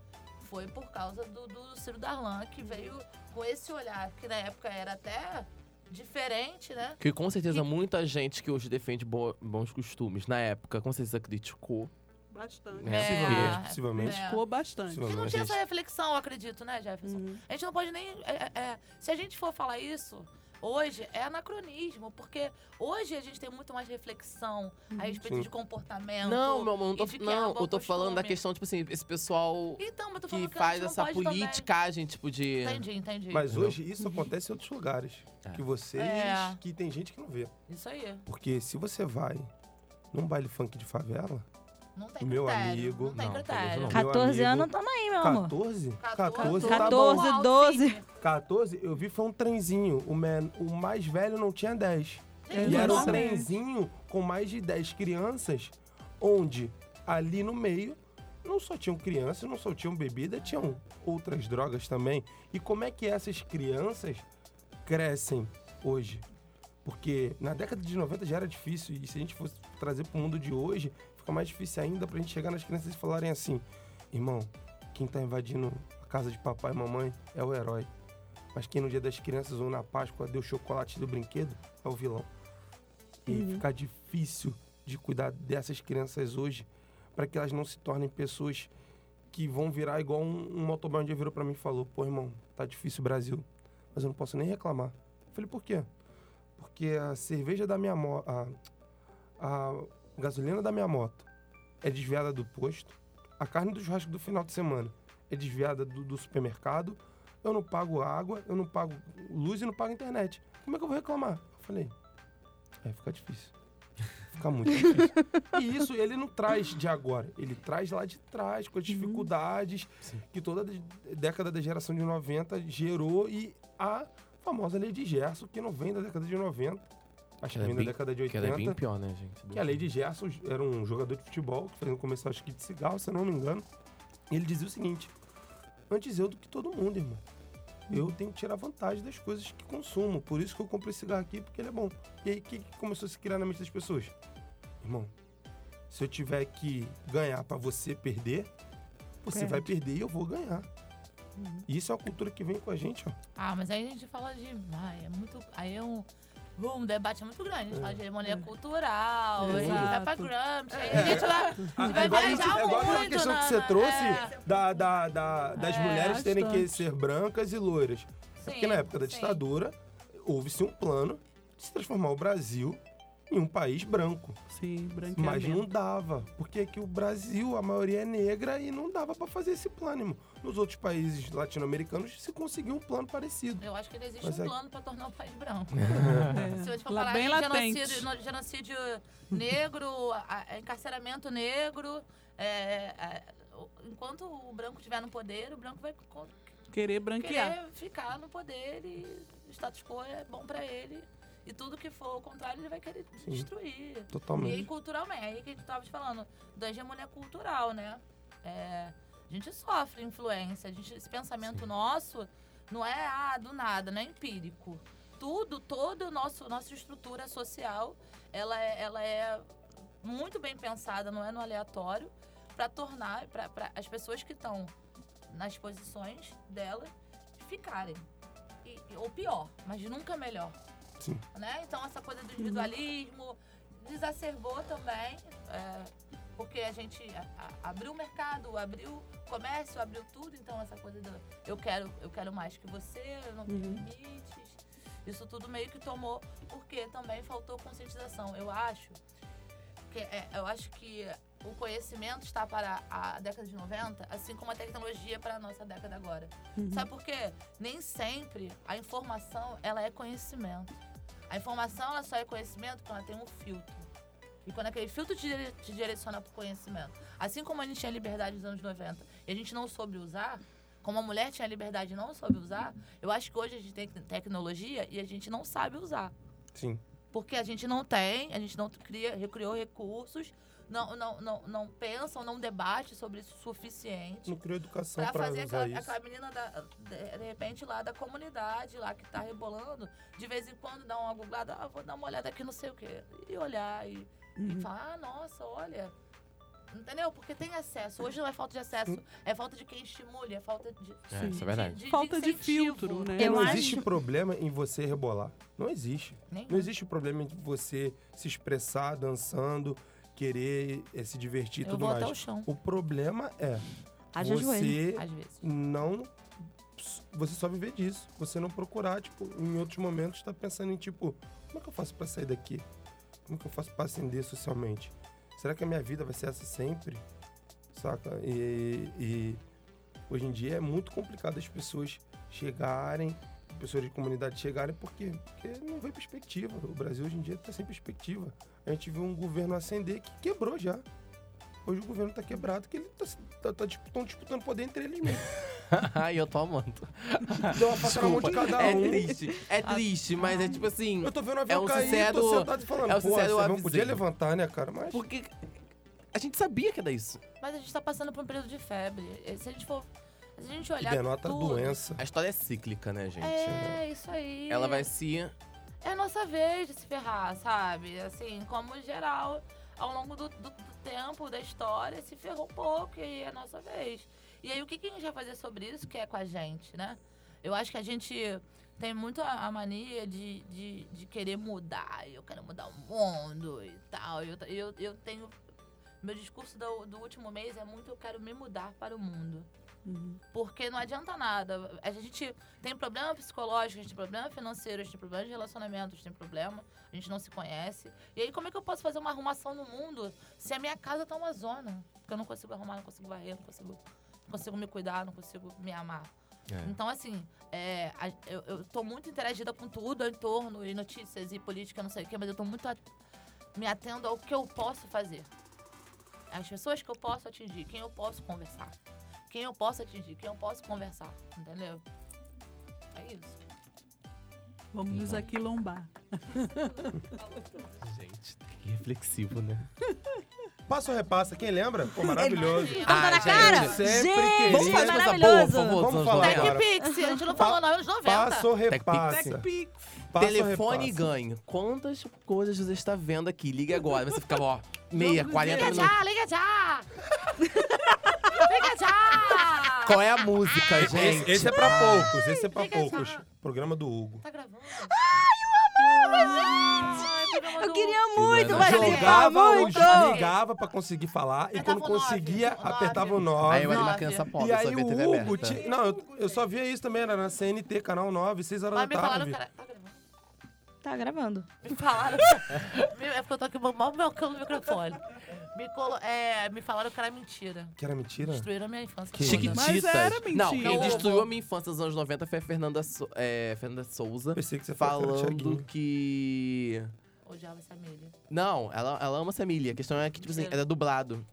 foi por causa do, do Ciro Darlan, que veio com esse olhar, que na época era até diferente, né? Que com certeza Que- muita gente que hoje defende bo- bons costumes, na época, com certeza criticou. Bastante. É, Possivelmente, É. possivelmente. É. Ficou bastante. Que não tinha essa reflexão, eu acredito, né, Jefferson? Uhum. A gente não pode nem. é, é, é, se a gente for falar isso hoje, é anacronismo, porque hoje a gente tem muito mais reflexão a respeito Sim. de comportamento. Não, meu amor, não tô, é não, eu tô falando da questão, tipo assim, esse pessoal Então, mas eu tô que que faz essa politicagem, tipo, de. Entendi, entendi. Mas hoje isso acontece em outros lugares. É. Que vocês. É. Que tem gente que não vê. Isso aí. Porque se você vai num baile funk de favela, Não tem Meu critério. amigo- Não tem Não, critério. não. 14 amigo- anos, tamo aí, meu amor. 14? 14, 14, tá tá bom. 14, Alcine. 12. 14, eu vi foi um trenzinho. O, men- o mais velho não tinha 10. E era um trenzinho com mais de 10 crianças, onde ali no meio não só tinham crianças, não só tinham bebida, tinham outras drogas também. E como é que essas crianças crescem hoje? Porque na década de 90 já era difícil, e se a gente fosse trazer para o mundo de hoje, fica mais difícil ainda pra gente chegar nas crianças e falarem assim: irmão, quem tá invadindo a casa de papai e mamãe é o herói. Mas quem no dia das crianças ou na Páscoa deu chocolate do brinquedo é o vilão. E Uhum. fica difícil de cuidar dessas crianças hoje para que elas não se tornem pessoas que vão virar igual um, um motoboy um dia virou para mim e falou: pô, irmão, tá difícil o Brasil, mas eu não posso nem reclamar. Eu falei: por quê? Porque a cerveja da minha moto, a, a gasolina da minha moto é desviada do posto, a carne do churrasco do final de semana é desviada do, do supermercado, eu não pago água, eu não pago luz e não pago internet. Como é que eu vou reclamar? Eu falei, é, fica difícil. Fica muito difícil. E isso ele não traz de agora, ele traz lá de trás, com as dificuldades Sim. que toda a década da geração de 90 gerou e a famosa lei de Gerson, que não vem da década de 90, acho que é vem bem- da década de Que ela é 80. bem pior, né, gente? Que a lei de Gerson era um jogador de futebol que fazia um comercial acho que de cigarro, se eu não me engano. E ele dizia o seguinte: antes eu do que todo mundo, irmão. Eu tenho que tirar vantagem das coisas que consumo. Por isso que eu comprei esse cigarro aqui, porque ele é bom. E aí, o que, que começou a se criar na mente das pessoas? Irmão, se eu tiver que ganhar pra você perder, você Perde. vai perder e eu vou ganhar. Isso é uma cultura que vem com a gente, ó. Ah, mas aí a gente fala de. Ai, é muito. Aí é um. Um debate muito grande. A gente fala de hegemonia cultural, a gente vai pra. Gramsci, a gente vai, a gente vai É igual, viajar é aquela questão na- que você trouxe é. da, da- da- das É, mulheres terem que ser brancas e loiras. É porque na época da ditadura, houve-se um plano de se transformar o Brasil em um país branco. Sim, Mas não dava, porque aqui o Brasil, a maioria é negra e não dava pra fazer esse plano. Nos outros países latino-americanos se conseguiu um plano parecido. Eu acho que não existe Mas um é- plano pra tornar o país branco. É. Se a gente for falar bem de latente. genocídio, no- genocídio negro, encarceramento negro, é, é, enquanto o branco estiver no poder, o branco vai Querer branquear. querer ficar no poder e o status quo é bom pra ele. E tudo que for o contrário, ele vai querer Sim. destruir. E aí, Totalmente. culturalmente, aí que a gente tava te falando, da hegemonia cultural, né? É, a gente sofre influência, a gente, esse pensamento nosso não é ah, do nada, não é empírico. Tudo, toda a nossa estrutura social, ela é, ela é muito bem pensada, não é no aleatório, para tornar, para as pessoas que estão nas posições dela ficarem. E- ou pior, mas nunca melhor Sim. né? Então essa coisa do individualismo desacerbou também, é, porque a gente a- a- abriu o mercado, abriu o comércio, abriu tudo, então essa coisa do eu quero, eu quero mais que você, eu não tenho Uhum. limites. Isso tudo meio que tomou, porque também faltou conscientização. Eu acho que é, eu acho que o conhecimento está para a década de 90, assim como a tecnologia para a nossa década agora. Uhum. Sabe por quê? Nem sempre a informação ela é conhecimento. A informação ela só é conhecimento quando ela tem um filtro. E quando aquele filtro te, dire- te direciona para o conhecimento. Assim como a gente tinha liberdade nos anos 90 e a gente não soube usar, como a mulher tinha liberdade e não soube usar, eu acho que hoje a gente tem tecnologia e a gente não sabe usar. Sim. Porque a gente não tem, a gente não cria, criou recursos, não, não, não, não pensa ou não debate sobre isso o suficiente Não criou educação pra pra fazer usar aquela, isso. aquela menina, da, de, de repente, lá da comunidade, lá que tá rebolando, de vez em quando dá uma googlada, ah, vou dar uma olhada aqui, não sei o quê. E olhar e, e Uhum. falar, ah, nossa, olha, Entendeu? Porque tem acesso. Hoje não é falta de acesso, é falta de quem estimule, é falta de. É, isso é verdade. de- de Falta de filtro, né? Eu não acho- existe problema em você rebolar. Não existe. Nem- Não existe problema em você se expressar dançando, querer eh, se divertir e tudo mais. até o chão, O problema é Haja joelho. você às vezes. não. Você só viver disso. Você não procurar, tipo, em outros momentos, tá pensando em, tipo, como é que eu faço pra sair daqui? Como é que eu faço pra ascender socialmente? Será que a minha vida vai ser essa sempre? Saca? E, e hoje em dia é muito complicado as pessoas chegarem, pessoas de comunidade chegarem, por quê? Porque não vê perspectiva. O Brasil hoje em dia tá sem perspectiva. A gente viu um governo ascender que quebrou já. Hoje o governo tá quebrado, que ele tá, tá, tá disputando, disputando poder entre eles mesmos. Ai, eu tô amando. Deu uma faca na mão de cada É um. triste. É triste, mas é tipo assim. Eu tô vendo o avião É um cair, sincero- tô sentado e falando, é um pô, esse avião podia levantar, né, cara? Mas Porque a gente sabia que era isso. Mas a gente tá passando por um período de febre. Se a gente for. Se a gente olhar. denota a tudo, doença. A história é cíclica, né, gente? É, isso aí. Ela vai se. É a nossa vez de se ferrar, sabe? Assim, como geral, ao longo do, do- do tempo, da história, se ferrou um pouco e aí é a nossa vez. E aí, o que, que a gente vai fazer sobre isso que é com a gente, né? Eu acho que a gente tem muito a, a mania de, de, de querer mudar. Eu quero mudar o mundo e tal. Eu, eu, eu tenho... Meu discurso do, do último mês é muito eu quero me mudar para o mundo. Uhum. Porque não adianta nada. A gente tem problema psicológico, a gente tem problema financeiro, a gente tem problema de relacionamento, a gente tem problema, a gente não se conhece. E aí, como é que eu posso fazer uma arrumação no mundo se a minha casa tá uma zona? Porque eu não consigo arrumar, não consigo varrer, não consigo, não consigo me cuidar, não consigo me amar. É. Então, assim, é, a- eu, eu tô muito interagida com tudo em torno, e notícias, e política, não sei o quê, mas eu tô muito a- me atendo ao que eu posso fazer. As pessoas que eu posso atingir, quem eu posso conversar. Quem eu posso atingir, quem eu posso conversar, entendeu? É isso. Vamos nos aquilombar. Gente, que reflexivo, né? Passa ou repassa, quem lembra? Pô, maravilhoso. Tá na gente, cara? sempre Gente. Vamos fazer coisa boa, maravilhoso. por favor, Vamos falar, 90. cara. TechPix, a gente não falou não, anos 90. Passa ou. Passa Telefone e ganho. Quantas coisas você está vendo aqui? Liga agora. Você fica, ó, meia, 40 Liga minutos. já, liga já! liga já! Qual é a música, gente? Esse, esse é pra poucos, esse é pra Liga poucos. já. Programa do Hugo. Tá gravando? Ai, eu amava, gente! Eu queria muito Eu participar, Jogava ou muito. desligava pra conseguir falar e Apertava quando o nove, conseguia, o nove. apertava o Aí 9. eu era uma Nove. criança pobre, E só aí via TV o Hugo. aberta. ti- Não, eu, eu só via isso também, era na CNT, canal 9, 6 horas Mas me da falaram tarde. era... Tá gravando? Tá gravando. Me falaram. É porque eu tô aqui mal meu no microfone. Me, colo... é, me falaram que era mentira. Que era mentira? Destruíram a minha infância. Que-. Chiquititas. Mas era Não, mentira. quem destruiu a minha infância nos anos 90 foi a Fernanda, So- é, Fernanda Souza. Pensei que você falou que era Falando que. Odiava essa. Não, ela, ela ama Samília. A questão é que, tipo assim, era dublado.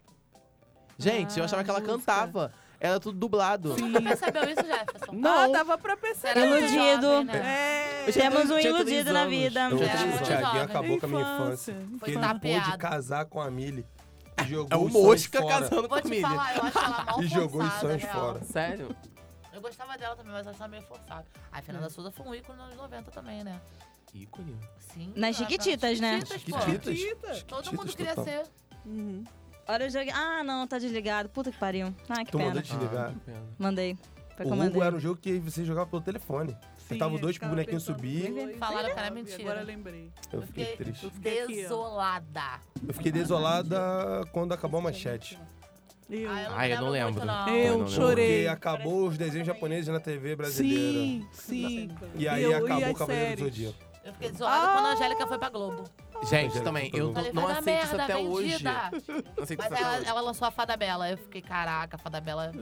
Gente, eu Ah, achava que ela música. cantava. Era tudo dublado. Nunca percebeu isso, Jefferson? Não. Ah, dava pra perceber. Iludido. jovem, né? É. Eu tinha Temos um iludido na vida. Eu, É, o Thiaguinho acabou com a minha Infância. Foi ele tapeado. pôde casar com a Millie. E jogou É o Mosca fora. casando Vou te família. falar, eu acho ela mal E jogou os sonhos fora. Sério? Eu gostava dela também, mas eu achava meio forçada. A Fernanda Souza foi um ícone nos anos 90 também, né? Ícone. Sim. Nas ela- Chiquititas, né? Chiquititas, pô. Chiquititas. Todo mundo queria total. ser. Uhum. Olha o jogo. Ah, não, tá desligado. Puta que pariu. Ah, que Tu pena. mandou desligar. Ah. Mandei. Foi O. Hugo era um jogo que você jogava pelo telefone. Apertava o Sim, dois pro bonequinho subir. Falaram que era nove, mentira. Agora eu lembrei. Eu fiquei fiquei- triste. Eu fiquei aqui, ó. Desolada. Eu fiquei desolada quando acabou a manchete. Eu. Ah, Ai, eu não muito, lembro. não. Eu não lembro. chorei. Porque acabou os desenhos japoneses na TV brasileira. Sim, sim. E aí Eu- e acabou as o Cavaleiro do séries? Zodíaco. Eu fiquei desolada quando a Angélica foi pra Globo. Gente, também, eu não, Falei, não vai dar aceito isso merda, até hoje. vendida. Não aceito Mas isso até ela, hoje. ela lançou a Fada Bela. Eu fiquei, caraca, a Fada Bela.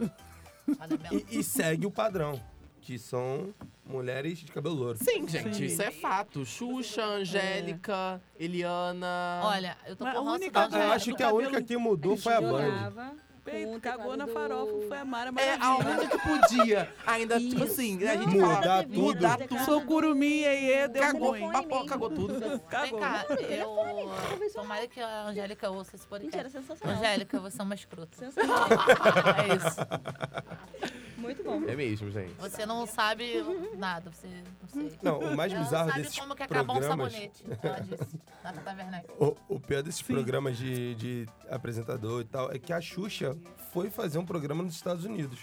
Fada Bela. E, e segue o padrão, que são mulheres de cabelo louro. Sim, gente, Sim. isso é fato. Xuxa, Angélica, Eliana. Olha, eu tô Mas com a ranço única- da Angélica. eu acho que a única que mudou foi a Band. Bem, com o cagou na farofa, foi a Mara É a Maravilha. única que podia. Ainda, tipo Isso. assim, a gente Não, fala, Mudar tudo. Mudar vida, tudo. Sou curumim, iê, deu Cagou, ruim. Papou, cagou tudo. Vem Cagou. cá, eu. Tomara que a Angélica ouça esse Mentira, podcast. sensacional. Angélica, você é uma escrota. Sensacional. é isso. Muito bom. É mesmo, gente. Você não sabe nada, você não sei. Não, o mais bizarro sabe desses como que acabou um sabonete. Ela disse, na. O, o pior desses programas de, de apresentador e tal é que a Xuxa foi fazer um programa nos Estados Unidos.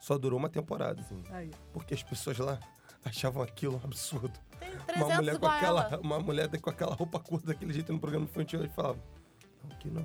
Só durou uma temporada. assim, Aí. Porque as pessoas lá achavam aquilo um absurdo. Tem Uma 300 mulher, com aquela, ela. uma mulher com aquela roupa curta daquele jeito no programa infantil, eles falavam. Não, aqui não.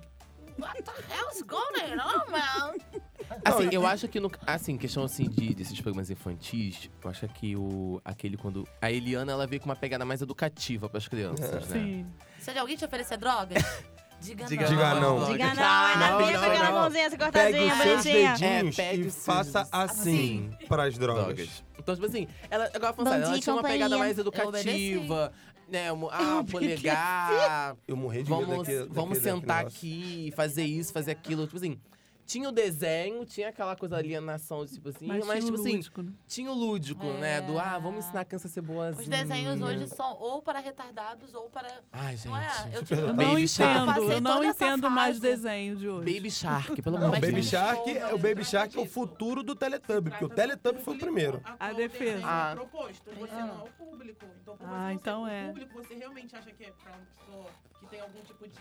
What the hell's going on, man? Assim, eu acho que, no, assim, questão assim de, desses programas infantis, eu acho que o, aquele quando... A Eliana, ela veio com uma pegada mais educativa pras crianças, né? Sim. Se alguém te oferecer drogas, diga, Diga não. Diga não. Diga não, Não, ainda não, vem com não, aquela não. mãozinha, essa cortadinha, os seus dedinhos É, e faça assim pras drogas. drogas. Então, tipo assim, ela, agora falando ela dia, tinha uma pegada companhia. mais educativa, né? um- Ah, polegar, Eu morri de medo vamos, daquele, vamos daquele sentar negócio. aqui, fazer isso, fazer aquilo. Tipo assim, tinha o desenho, tinha aquela coisa alienação, tipo assim, Mas, mas, tinha o tipo assim, lúdico, né? tinha o lúdico, né? Do, ah, vamos ensinar a criança a ser boazinha. Os desenhos hoje são ou para retardados ou para. Ai, gente. Não é? Eu Eu Baby não Shark. entendo, passei eu não entendo mais desenho de hoje. Baby Shark, pelo Não, amor de Baby Deus. Shark, é- o Baby Shark é o futuro do Teletubby, porque o Teletubby foi o primeiro. A defesa. Ah. Ah. proposto. Você não é o público. Então, como Ah, você então é é. o público, você realmente acha que é pra uma pessoa que tem algum tipo de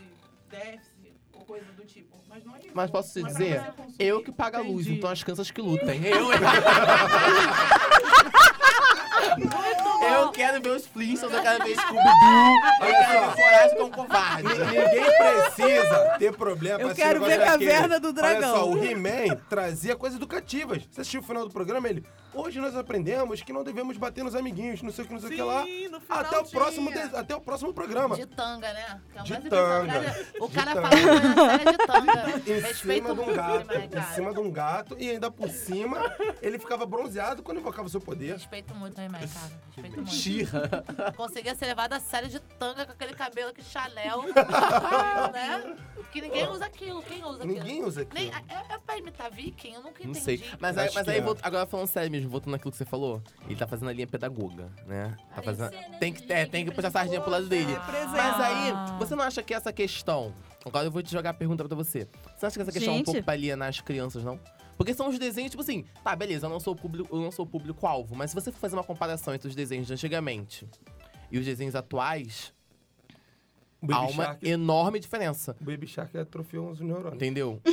déficit ou coisa do tipo. Mas não é isso. Mas posso te Não é dizer, eu que pago a luz, Entendi. então as crianças que lutem. Eu, eu quero ver os Flintstones, eu quero ver Scooby-Doo, eu quero ver Coragem com Covarde. Ninguém precisa ter problema Eu pra quero ver negócio Caverna do Dragão. Olha só, o He-Man trazia coisas educativas. Você assistiu o final do programa, ele... Hoje nós aprendemos que não devemos bater nos amiguinhos, não sei o que, não sei o que lá. Até o, próximo de- até o próximo programa. De tanga, né? Que é o De mais tanga. impressionante. O De cara tanga. fala coisa séria de tanga. Em Respeito cima de um muito, gato, né, em cara? cima de um gato, e ainda por cima, ele ficava bronzeado quando invocava o seu poder. Respeito muito He-Man, cara. Respeito muito. Xirra. Conseguia ser levado a sério de tanga com aquele cabelo que Chanel, né? Que ninguém usa aquilo. Quem usa aquilo? Ninguém usa Nem, aquilo. é, é pra imitar viking? Eu nunca Não entendi. sei. Mas aí, mas aí é. volta- agora falando sério mesmo, voltando naquilo que você falou, ele tá fazendo a linha pedagoga, né? Tá fazendo, né? tem que, é, tem que puxar a sardinha pro lado dele. Representa. Mas aí, você não acha que essa questão. Agora eu vou te jogar a pergunta pra você. Você acha que essa questão é um Gente. pouco pra alienar as crianças, não? Porque são os desenhos, tipo assim, tá, beleza, eu não sou o público, eu não sou o público-alvo, mas se você for fazer uma comparação entre os desenhos de antigamente e os desenhos atuais, O há Baby uma Shark, enorme diferença. o Baby Shark atrofiou os neurônios. Entendeu?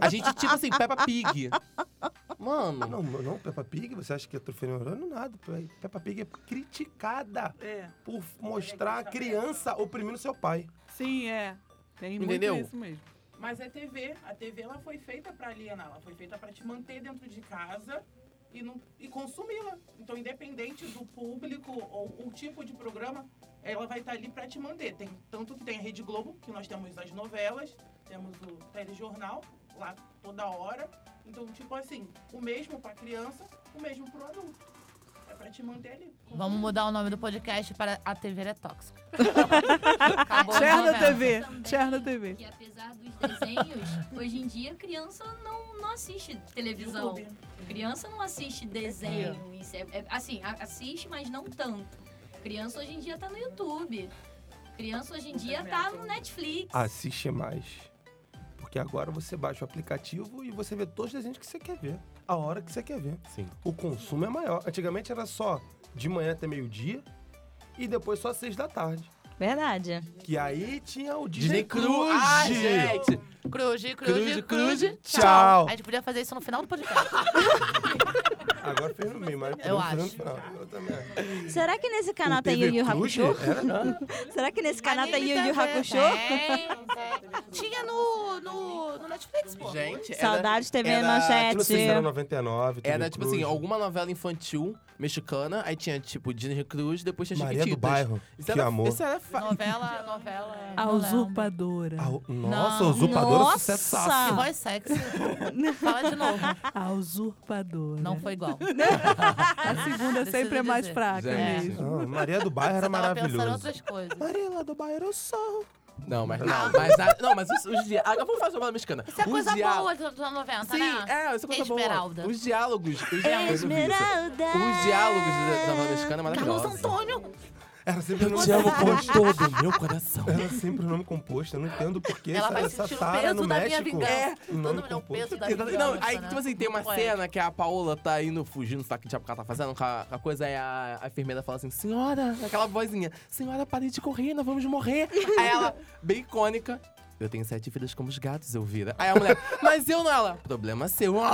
A gente, tipo assim, Peppa Pig. Mano, Não, não, Peppa Pig, você acha que atrofiou neurônio? Nada. Pe- Peppa Pig é criticada É. por mostrar a criança oprimindo seu pai. Sim, é. Tem Entendeu? muito isso mesmo. Mas é TV. A TV ela foi feita pra alienar. Ela foi feita pra te manter dentro de casa e, e consumi-la. Então, independente do público ou o tipo de programa, ela vai estar ali pra te manter. Tem, tanto que tem a Rede Globo, que nós temos as novelas, temos o telejornal, lá toda hora. Então, tipo assim, o mesmo pra criança, o mesmo pro adulto. É pra te manter ali. Vamos mudar o nome do podcast para A TV é Tóxica. Acabou a Cherna novela. TV. Também, Cherna TV. Que apesar dos desenhos, hoje em dia a criança não, não assiste televisão. YouTube. Criança não assiste desenho. Isso é, é- assim, assiste, mas não tanto. Criança hoje em dia tá no YouTube. Criança hoje em dia tá no Netflix. Assiste mais. Porque agora você baixa o aplicativo e você vê todos os desenhos que você quer ver. A hora que você quer ver. sim. O consumo é maior. Antigamente era só de manhã até meio-dia e depois só às seis da tarde. Verdade. Que aí tinha o Disney Disney Cruz. Cruz. Ai, gente. Cruze, cruze, Cruze, tchau. A gente podia fazer isso no final do podcast. Agora fez no meio, mas Eu acho. final. Eu também. Será que nesse canal tem Yu Yu Hakusho? era- Será que nesse canal tem Yu Yu. Hakusho? Tinha no, no, no Netflix, pô. Gente, era, Saudades TV era- Manchete. Se era 99, TV era tipo assim, alguma novela infantil mexicana, aí tinha tipo Disney Cruz, depois tinha Maria do. Bairro. Isso Que era, amor. Isso era fa... Novela, novela. A usurpadora. Nossa, Não. usurpadora Nossa! Que sucessaço. voz sexy. Fala de novo. A usurpadora. Não foi igual. A segunda Preciso sempre é mais dizer. fraca Gente. mesmo. Ah, Maria do Bairro era Você tava pensando em maravilhoso. outras coisas. Maria lá do Bairro, eu sou. Não, mas não, mas, a- não, mas os, os diálogos. Agora vamos fazer novela mexicana. Isso é Os coisa diá- boa dos anos 90, Sim, né? é, isso é coisa boa. Esmeralda. Os diálogos. Os diálogos, Esmeralda. os diálogos da novela mexicana é Carlos maravilhosos. Antônio. Era sempre o nome Te amo com composto. todo o meu coração. Era sempre o nome composto. Eu não entendo por que Ela essa, vai essa tara peso no da minha México. É, o Todo nome mundo é o composto. peso da vingança. Não, aí, né? tipo assim, tem uma Ué. cena que a Paola tá indo fugindo, sabe que diabo que ela tá fazendo? Com a, a coisa, aí a, a enfermeira fala assim, senhora, aquela vozinha, senhora, pare de correr, nós vamos morrer. aí ela, bem icônica, eu tenho sete filhos como os gatos, Elvira. Aí a mulher, mas eu não, ela, problema seu.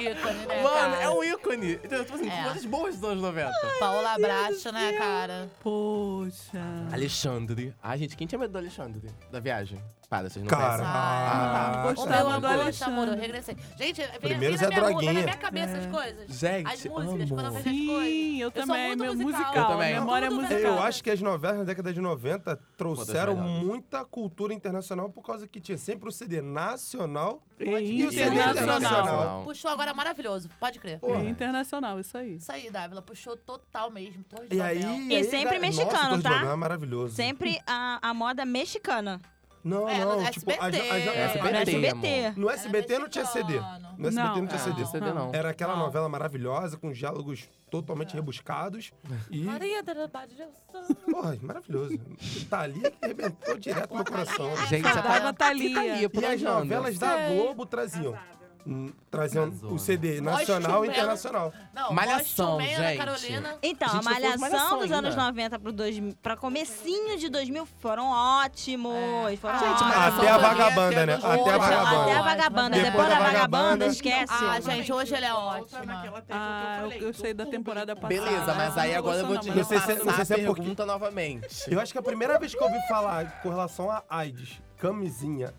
Ícone, né, Mano, cara? é um ícone. Então, tipo assim, É. coisas boas dos anos 90. Paola Bracho, né, cara? Poxa. Alexandre. Ai, gente, quem tinha medo do Alexandre? Da viagem? Para, vocês não Cara, conhecem. ah, o gostava meu amor, Alexandre. amor, eu regressei. Gente, vem, Primeiro vem Zé na minha, mu- Droguinha. na minha cabeça É. as coisas. Gente, as músicas, quando eu amo. vejo as coisas. Sim, eu, Eu sou também. muito meu musical. musical. Eu também. Memória Tudo musical. Eu acho que as novelas na década de 90 trouxeram melhores. muita cultura internacional por causa que tinha sempre o CD nacional. E E o CD internacional. internacional. Puxou agora maravilhoso, pode crer. Porra. E internacional, isso aí. Isso aí, Dávila, puxou total mesmo. Torre de E Babel. aí. E aí, sempre mexicano, Nossa, Torre de tá? Babel é maravilhoso. Sempre a, a moda mexicana. Não, É, não. no tipo, a, SBT. a, a, É, SBT, No SBT. amor. no SBT não tinha CD. No SBT não, Não. tinha Ah, CD. CD não. Era aquela Não. novela maravilhosa, com diálogos totalmente rebuscados. E, Maria da porra, maravilhoso. Tá ali que arrebentou direto no coração. Gente, Ah, a Tava Thalia. Thalia. por E as novelas da. Globo traziam. Arrasou. o CD nacional e internacional. Não, Malhação, gente. Carolina. Então, Gente, a fosse malhação Malhação dos anos ainda. 90 pro dois, pra comecinho de 2000 foram ótimos. Foram Gente, ótimos. Até a vagabanda, né? até Até a vagabanda. Até a Ótimo. vagabanda. Depois Depois da da vagabanda, vagabanda- esquece. Ah, gente, hoje ele é ótima. tecla Ah, eu eu, sei da temporada passada. Beleza, mas aí Ah, agora eu vou te não Não sei se- repassar não sei se é a porque- pergunta novamente. Eu acho que a primeira vez que eu ouvi falar com relação a AIDS, camisinha,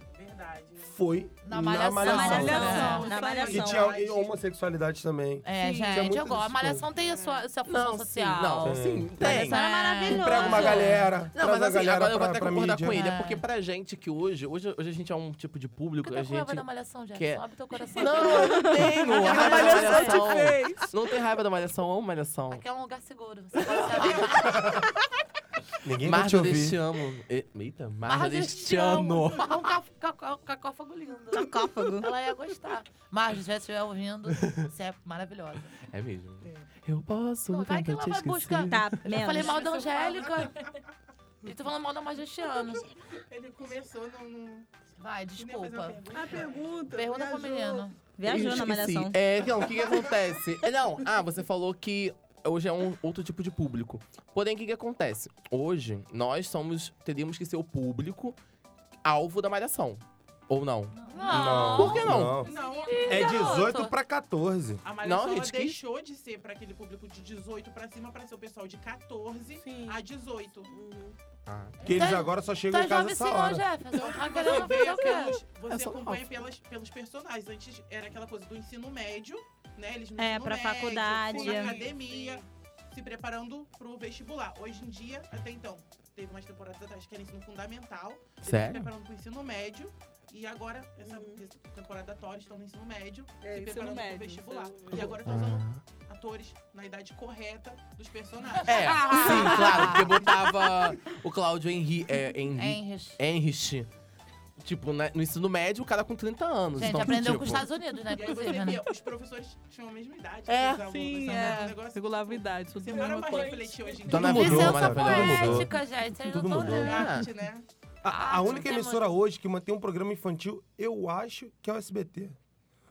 Verdade. foi Na na Malhação. Na Malhação. malhação. né? Na E malhação. E tinha e homossexualidade também. É, Sim, gente, eu gosto. A Malhação tem a sua, a sua função Não, sim, social. não, Sim. sim, tem. Malhação era maravilhoso. Emprega uma galera, Não, mas a assim, galera agora eu vou pra, até pra concordar mídia. com ele. É É. porque pra gente que hoje, hoje, hoje a gente é um tipo de público, Por a que tu raiva gente... da Malhação, gente? quer- Sobe teu coração. Não, eu não tenho A raiva da Malhação te fez. Não tem raiva da malhação, amo malhação. Aqui é um lugar seguro. Você pode se. Ninguém vai te Marjorie, ouvir. te amo. E- Eita, Marjorie, Marjorie, te te amo. amo. É um ca- ca- cacófago lindo. Cacófago. Ela ia gostar. Marjorie, se você estiver ouvindo, você é maravilhosa. É mesmo. Eu posso Não, vai que tentar ela te vai esquecer. buscar. Tá, Eu menos. falei mal da Angélica. E tô falando mal da Majestiano. Ele começou no... no... Vai, desculpa. pergunta. A pergunta. Pergunta pro viajou. menino. Viajou Eu na esqueci. malhação. É, não, o que que acontece? É, Não, ah, você falou que hoje é um outro tipo de público. Porém, o que que acontece? Hoje, nós somos, teríamos que ser o público alvo da malhação. Ou não? Não. Por que não? Não, É garoto. 18 pra 14. a Malhação Não, gente, que- deixou de ser pra aquele público de 18 pra cima pra ser o pessoal de 14 Sim. a 18. Ah. Que eles Tá- agora só chegam Tá em casa essa senhor, hora. Jefferson. Vê o quê? É você acompanha pelas, pelos personagens. Antes era aquela coisa do ensino médio, né? Eles no É, ensino pra médio, faculdade. Na academia, se preparando pro vestibular. Hoje em dia, até então, teve umas temporadas atrás que era ensino fundamental. Eles se Sério? preparando pro ensino médio. E agora, essa, essa temporada atual, eles estão no ensino médio, É, se preparando médio, pro vestibular. isso E agora estão usando atores na idade correta dos personagens. É, sim, claro, porque botava o Cláudio Henri, é, Henri, Henrich. Henrich, tipo, né, no ensino médio, o cara com 30 anos. Gente, então, aprendeu tipo, com os Estados Unidos, né? E aí você né? vê, os professores tinham a mesma idade. É, os Sim, é. Um negócio, Regulava a idade. Tudo Você para pra coisa. refletir hoje em dia. Tudo mudou, Licença maravilha, tudo mudou. poética, gente. Vocês Tudo não. Arte, né? A, a Ah, única emissora hoje que mantém um programa infantil, eu acho que é o SBT.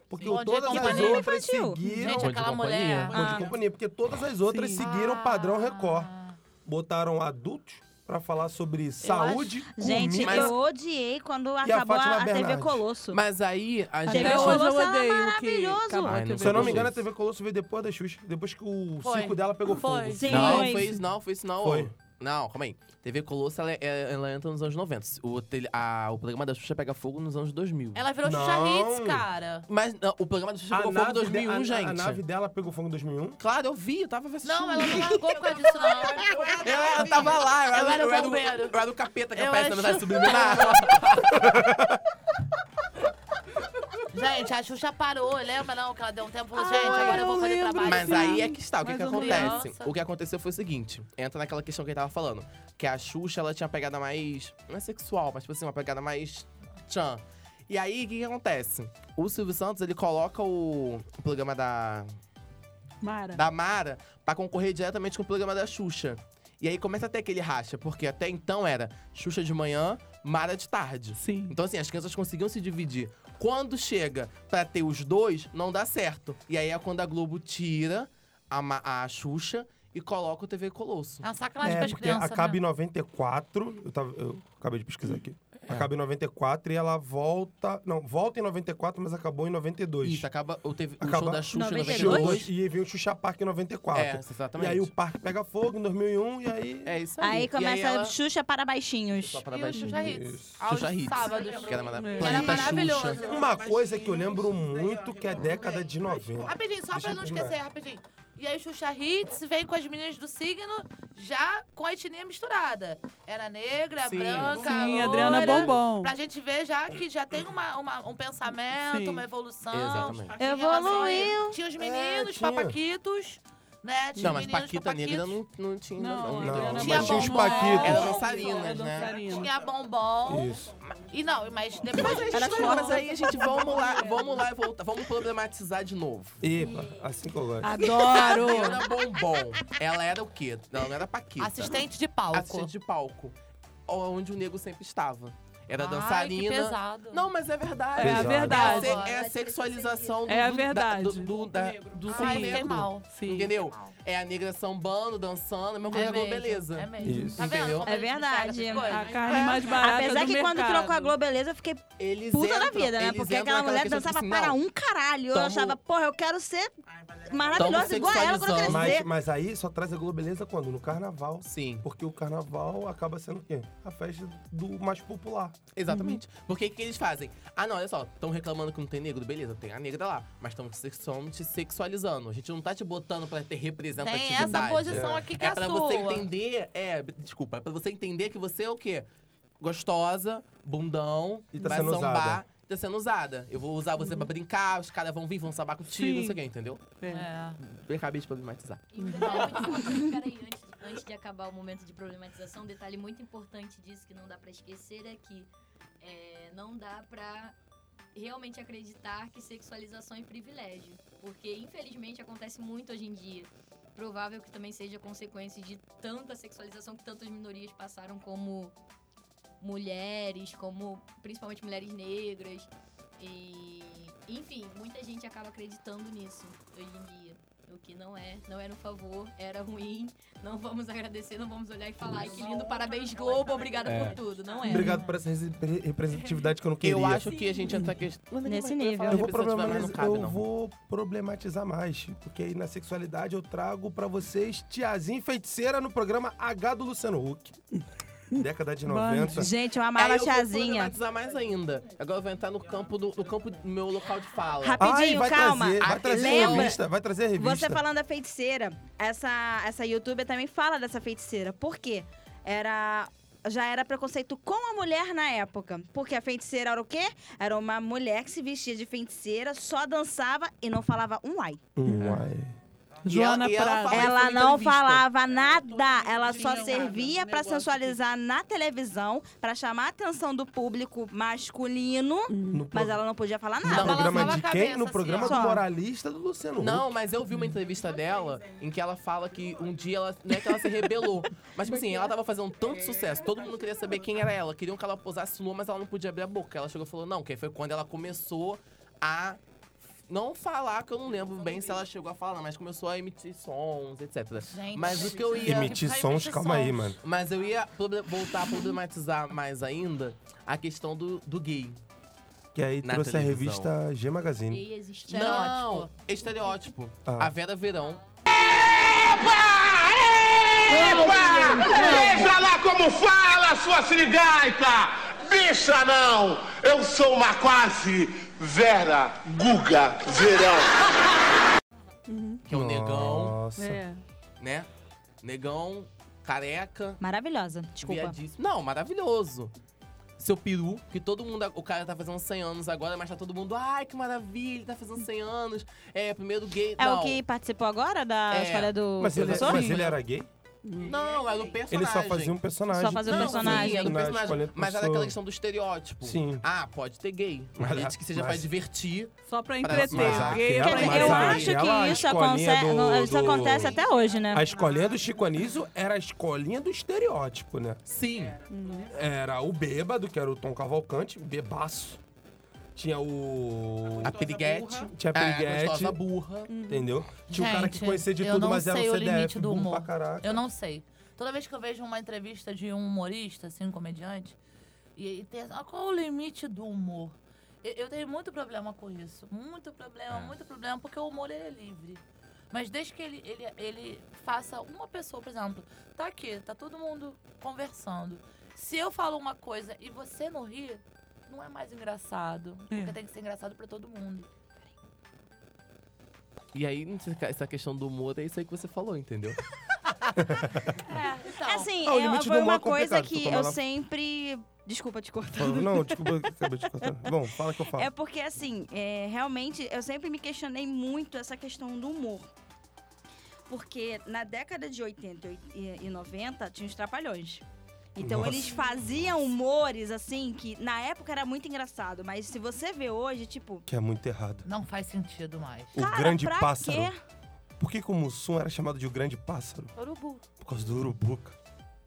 Porque Bom Dia todas as outras infantil. seguiram. Gente, de aquela companhia. mulher. Bom de Ah. companhia, porque todas as outras Sim. seguiram o padrão Record. Ah. Botaram adultos pra falar sobre saúde, Gente, comida. eu odiei quando a acabou a, a TV? Colosso. Mas aí, a TV gente... Hoje eu Colosso era odeio que maravilhoso. a Ai, não TV Se eu não me engano, a TV Colosso veio depois da Xuxa. Depois que o Foi. circo dela pegou Foi. fogo. Sim. Não, Foi. foi isso não, foi isso não. Foi. Não, calma aí. TV Colosso, ela, é- ela entra nos anos 90. O, tele- a- o programa da Xuxa pega fogo nos anos 2000. Ela virou Não. Xuxa Hits, cara. Mas não, o programa da Xuxa A pegou fogo em nave, 2001, de- a- gente. a nave dela pegou fogo em 2001. Claro, eu vi, eu tava assistindo. Não, ela não largou por causa disso, não. Eu, eu tava lá, eu, Eu era, era eu, era, o, bombeiro. eu era o capeta que Eu aparece na acho- mensagem subliminar. Gente, a Xuxa parou, lembra não? Que ela deu um tempo e falou, gente, agora eu vou fazer lembro. trabalho. Mas aí é que está, o que, que acontece? menos. O que aconteceu foi o seguinte: entra naquela questão que ele tava falando. Que a Xuxa, ela tinha uma pegada mais. Não é sexual, mas tipo assim, uma pegada mais. tchan. E aí, o que, que acontece? O Silvio Santos, ele coloca o, o programa da. Mara. da Mara pra concorrer diretamente com o programa da Xuxa. E aí começa até aquele racha, porque até então era Xuxa de manhã, Mara de tarde. Sim. Então, assim, as crianças conseguiam se dividir. Quando chega pra ter os dois, não dá certo. E aí é quando a Globo tira a, Ma- a Xuxa e coloca o TV Colosso. É uma sacanagem É, as porque crianças, acaba em né? 94. Eu, tava, eu acabei de pesquisar aqui. É. Acaba em 94 e ela volta. Não, volta em 94, mas acabou em 92. Isso, acaba o, TV, o Acaba- show da Xuxa em 92? 92. E aí vem o Xuxa Park em 94. É, exatamente. E aí o parque pega fogo em 2001 e aí. É isso aí. Aí começa ela... Xuxa para baixinhos. Para E o baixinho. Xuxa Hits. Xuxa Hits. sábados. Que era, mara... É. Era Planeta maravilhoso. Xuxa. Uma coisa que eu lembro muito que é década de 90. Rapidinho, só pra não esquecer, rapidinho. E aí, Xuxa Hits vem com as meninas do signo, já com a etnia misturada. Era negra, Sim. branca, Sim, loira, Adriana Bombom. Pra gente ver já que já tem uma, uma- um pensamento, Sim. uma evolução. Exatamente. Evoluiu. Tinha os É, meninos, tinha. papaquitos, né? Tinha Não, mas Paquita Negra não, não tinha. Não, não, Não, Adriana Tinha mas tinha os Bombom. Paquitos. Era É dançarinas, né? Tinha bombom. Isso. E não, mas depois... Não, forte. mas aí a gente vamos lá, vamos lá e voltar. Vamos problematizar de novo. Epa, assim que eu gosto. Adoro. Bombom. Ela era o quê? Não, não era Paquita. Assistente de palco. Assistente de palco. Onde o nego sempre estava. Era Ai, que dançarina. pesado. Não, mas é verdade. É a Pesado. verdade. É a, se- é a sexualização do, É a do- verdade. Da, do, do, da, do. Sim. Entendeu? É a negra sambando, dançando, a mesma coisa É da Globo mesmo, Beleza. É mesmo. Isso. Tá vendo? É verdade. A carne mais barata Apesar do que quando mercado. virou com a Globeleza, eu fiquei Eles puta da entram- vida, né? Porque aquela mulher dançava tipo assim, para um caralho. Eu tamo- achava, porra, eu quero ser maravilhosa igual a ela quando eu. Mas, mas aí só traz a Globeleza quando? No carnaval. Sim, Porque o carnaval acaba sendo o quê? A festa do mais popular. exatamente. Porque o que eles fazem? Ah, não, olha só, estão reclamando que não tem negro, beleza, tem a negra lá. Mas estão te sexualizando. A gente não tá te botando pra ter Tem representatividade. essa posição aqui que É é, pra sua. você entender, é, desculpa, é pra você entender que você é o quê? Gostosa, bundão, E tá vai sendo sambar, usada. tá sendo usada. Eu vou usar você pra brincar, os caras vão vir, vão sambar contigo, Sim. não sei o quê, entendeu? É. É. Eu acabei de problematizar. E um peraí, antes, antes de acabar o momento de problematização, um detalhe muito importante disso que não dá pra esquecer é que é, não dá pra realmente acreditar que sexualização é privilégio. Porque, infelizmente, acontece muito hoje em dia. Provável que também seja consequência de tanta sexualização que tantas minorias passaram como mulheres, como principalmente mulheres negras. E, enfim, muita gente acaba acreditando nisso hoje em dia. Que não é, não era um favor, era ruim. Não vamos agradecer, não vamos olhar e falar, "Ai, que lindo, parabéns Globo, obrigada É. por tudo. Não é. Obrigado por essa repre- representatividade que eu não queria. Eu acho que a gente entra questão. Nesse nível. Eu vou, mas problematizar, não cabe, eu não. vou problematizar mais. Porque aí na sexualidade eu trago pra vocês Tiazinha Feiticeira no programa H do Luciano Huck. Década de 90. Gente, eu Aí amava a eu vou problematizar mais ainda. Agora eu vou entrar no campo do, no campo do meu local de fala. Ai, Rapidinho, vai calma. trazer, vai trazer a lembra? revista, vai trazer a revista. Você falando da feiticeira, essa, essa youtuber também fala dessa feiticeira. Por quê? Era. Já era preconceito com a mulher na época. Porque a feiticeira era o quê? Era uma mulher que se vestia de feiticeira, só dançava e não falava um ai. Hum, ai. Joana E ela- e ela Ela não falava nada, ela só servia pra negócio sensualizar na televisão, pra chamar a atenção do público masculino, No, pro- mas ela não podia falar no nada. programa balançava de a quem? cabeça, No assim, programa ó. do moralista do Luciano Huck. Não, mas eu vi uma entrevista dela em que ela fala que um dia ela. Não é que ela se rebelou. Mas, tipo assim, ela tava fazendo tanto sucesso, todo mundo queria saber quem era ela. Queriam que ela posasse nua, mas ela não podia abrir a boca. Ela chegou e falou, não, que aí foi quando ela começou a. Não falar, que eu não lembro bem se ela chegou a falar, mas começou a emitir sons, etc. Gente, mas o que eu ia. Emitir sons, calma aí, mano. Mas eu ia voltar a problematizar mais ainda a questão do, do gay. Que aí Na trouxe televisão. a revista G Magazine. Gay existe. Não, estereótipo. Ah. A Vera Verão. Veja lá como fala, sua sirigaita! Bicha não! Eu sou uma quase Vera Guga Verão. Que é o negão, Nossa. É. né? Negão, careca, Maravilhosa, desculpa. viadíssimo. Não, maravilhoso. Seu peru, que todo mundo. O cara tá fazendo 100 anos agora, mas tá todo mundo. Ai, que maravilha, ele tá fazendo 100 anos. É, primeiro gay. É não. o que participou agora da É. escolha do Mas ele, professor? mas ele era gay? Não, era o personagem. Ele só fazia um personagem. Só fazia o Não, personagem. sim, era Na personagem. Mas era pessoa. aquela questão do estereótipo. Sim. Ah, pode ter gay. Mas- Desde que seja mas- pra divertir. Só pra entreter. mas aquela- é eu acho que aquela isso, aconte- do- isso do- acontece até hoje, né? A escolinha do Chico Anísio era a escolinha do estereótipo, né? Sim. Era o bêbado, que era o Tom Cavalcante, bebaço. Tinha o... A piriguete. Tinha a É, a piriguete. gostosa burra. Entendeu? Tinha o cara que conhecia de tudo, mas era um o CDF. limite do humor. pra caraca. Eu não sei. Toda vez que eu vejo uma entrevista de um humorista, assim, um comediante, e, e tem ah, qual o limite do humor? Eu, eu tenho muito problema com isso. Muito problema, É. muito problema, porque o humor ele é livre. Mas desde que ele, ele, ele faça uma pessoa, por exemplo, tá aqui, tá todo mundo conversando. Se eu falo uma coisa e você não ri, não é mais engraçado. Porque É. tem que ser engraçado pra todo mundo. E aí, essa questão do humor é isso aí que você falou, entendeu? É, então. Assim, Ah, o é- limite foi uma é coisa que eu lá- sempre. Desculpa te cortar. Não, desculpa, acabei de cortar. Bom, fala que eu falo. É porque, assim, é, realmente, eu sempre me questionei muito essa questão do humor. Porque na década de 80 e e 90 tinha os trapalhões. Então Nossa. eles faziam humores, assim, que na época era muito engraçado. Mas se você vê hoje, tipo, Que é muito errado. Não faz sentido mais. O cara, grande pra pássaro. quê? Por que que o Mussum era chamado de o grande pássaro? Urubu. Por causa do urubu, cara.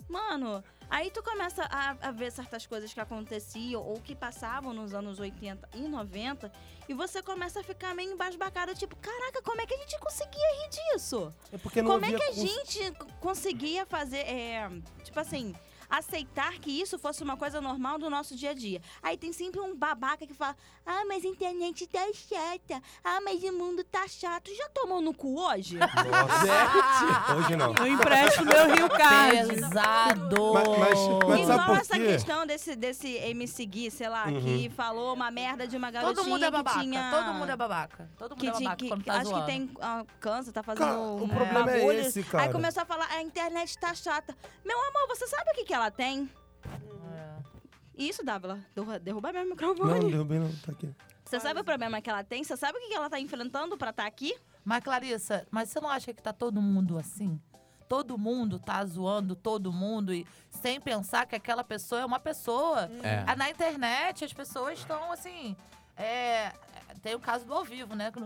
Mano, aí tu começa a, a ver certas coisas que aconteciam ou que passavam nos anos 80 e 90 e você começa a ficar meio embasbacado, tipo, caraca, como é que a gente conseguia rir disso? É porque não Como é que a cons- gente conseguia fazer, é, tipo assim, aceitar que isso fosse uma coisa normal do nosso dia a dia? Aí tem sempre um babaca que fala, ah, mas a internet tá chata, ah, mas o mundo tá chato. Já tomou no cu hoje? Nossa. Hoje não. Eu empresto meu Rio Card. Pesado! Mas- mas- mas Igual sabe por essa quê? questão desse, desse MC Gui, sei lá, Uhum. que falou uma merda de uma garotinha Todo mundo é babaca. que tinha... Todo mundo é babaca. Todo mundo que é babaca que, que tá acho zoando. que tem ah, câncer, tá fazendo Cara, o um problema é bagulho. esse, cara. Aí começou a falar, a internet tá chata. Meu amor, você sabe o que, que ela tem? É. Isso, Dávila, derruba, derruba meu microfone. não derrubei não, tá aqui. Você sabe o problema que ela tem? Você sabe o que, ela tá enfrentando pra estar aqui? Mas, Clarissa, mas você não acha que tá todo mundo assim? Todo mundo tá zoando todo mundo e sem pensar que aquela pessoa é uma pessoa. É. Ah, Na internet, as pessoas estão assim. é, tem o caso do ao vivo, né? que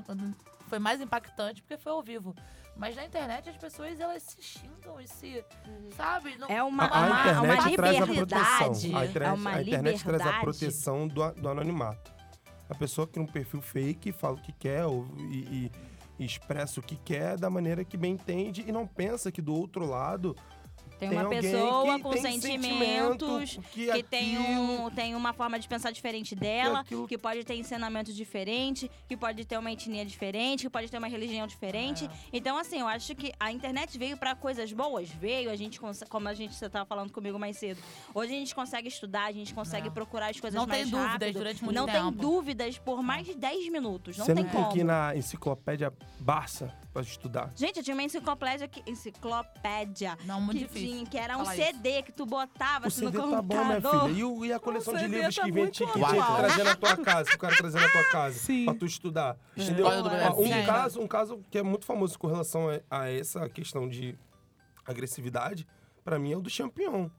Foi mais impactante porque foi ao vivo. Mas na internet as pessoas elas se xingam e se. Sabe? Não- É uma, A, a uma, internet uma traz a liberdade. proteção. A internet, é uma a internet traz a liberdade. proteção do, do anonimato. A pessoa cria um perfil fake, fala o que quer ou, e, e- e expressa o que quer da maneira que bem entende e não pensa que do outro lado Tem tem uma pessoa que com tem sentimentos, sentimento, que, tem, um, tem uma forma de pensar diferente dela, aquilo- que pode ter ensinamento diferente, que pode ter uma etnia diferente, que pode ter uma religião diferente. É. Então, assim, eu acho que a internet veio pra coisas boas, veio, a gente como a gente você tava falando comigo mais cedo. Hoje a gente consegue estudar, a gente consegue É. procurar as coisas Não tem mais dúvidas rápido. durante muito Não tempo. tem dúvidas por mais de 10 minutos. Não Você tem não tem como. que ir na enciclopédia Barça pra estudar. Gente, eu tinha uma enciclopédia, que, enciclopédia Não, muito que, difícil. tinha, que era um CD que tu botava O assim, no CD tá computador. bom, minha filha. E, o- e a coleção O de CD livros tá que vem te, que trazer na tua casa, que o cara trazer na tua casa Sim. pra tu estudar. Entendeu? Ó, Brasil. um, Sim. caso, um caso que é muito famoso com relação a, a essa questão de agressividade, pra mim é o do Champion.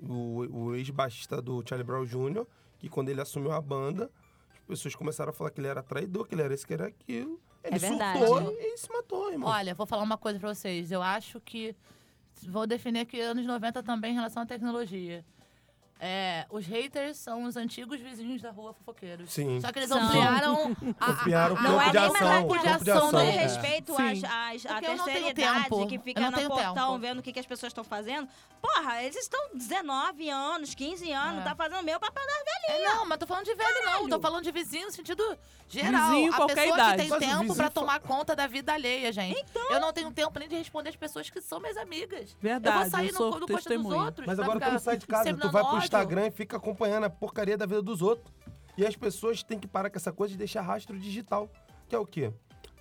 O, o ex-baixista do Charlie Brown Jr., que quando ele assumiu a banda, as pessoas começaram a falar que ele era traidor, que ele era esse, que era aquilo. Ele É verdade. surtou e se matou, irmão. Olha, vou falar uma coisa pra vocês. Eu acho que. Vou definir aqui anos 90 também em relação à tecnologia. É, os haters são os antigos vizinhos da rua fofoqueiros. Sim. Só que eles São. ampliaram a, a, o Não é de nem ação. mais o campo de ação, Com respeito Sim. às, às, à terceira idade tempo. que fica no portão tempo. vendo o que, que as pessoas estão fazendo. Porra, eles estão 19 anos, 15 anos, É. tá fazendo meu papel da É, não, mas tô falando de velho, não. Tô Caralho. falando de vizinho no sentido geral. Vizinho, a qualquer pessoa idade. que tem Mas o tempo pra fa- tomar conta da vida alheia, gente. Eu não tenho tempo nem de responder as pessoas que são minhas amigas. Verdade, eu vou sair no, no costa dos outros. Mas pra agora não sai de casa, tu vai pro. Instagram e fica acompanhando a porcaria da vida dos outros. E as pessoas têm que parar com essa coisa de deixar rastro digital. Que é o quê?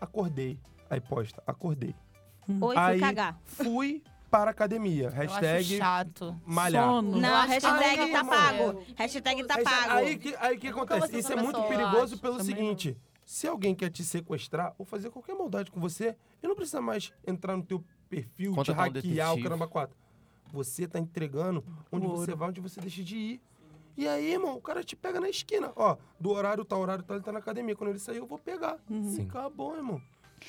Acordei. Aí posta, acordei. Oi, fui Aí cagar. fui para a academia. Eu acho Hashtag chato. malhar. Sono. Não, hashtag tá pago. Hashtag tá pago. aí que, aí que acontece? Isso é muito perigoso pelo Também seguinte: se alguém quer te sequestrar ou fazer qualquer maldade com você, ele não precisa mais entrar no teu perfil, te Contratar um hackear, o detetive. caramba, quatro. Você tá entregando onde Ouro. você vai, onde você deixa de ir. E aí, irmão, o cara te pega na esquina. Ó, do horário tal, horário tal, ele tá na academia. Quando ele sair, eu vou pegar. Sim. Acabou, irmão.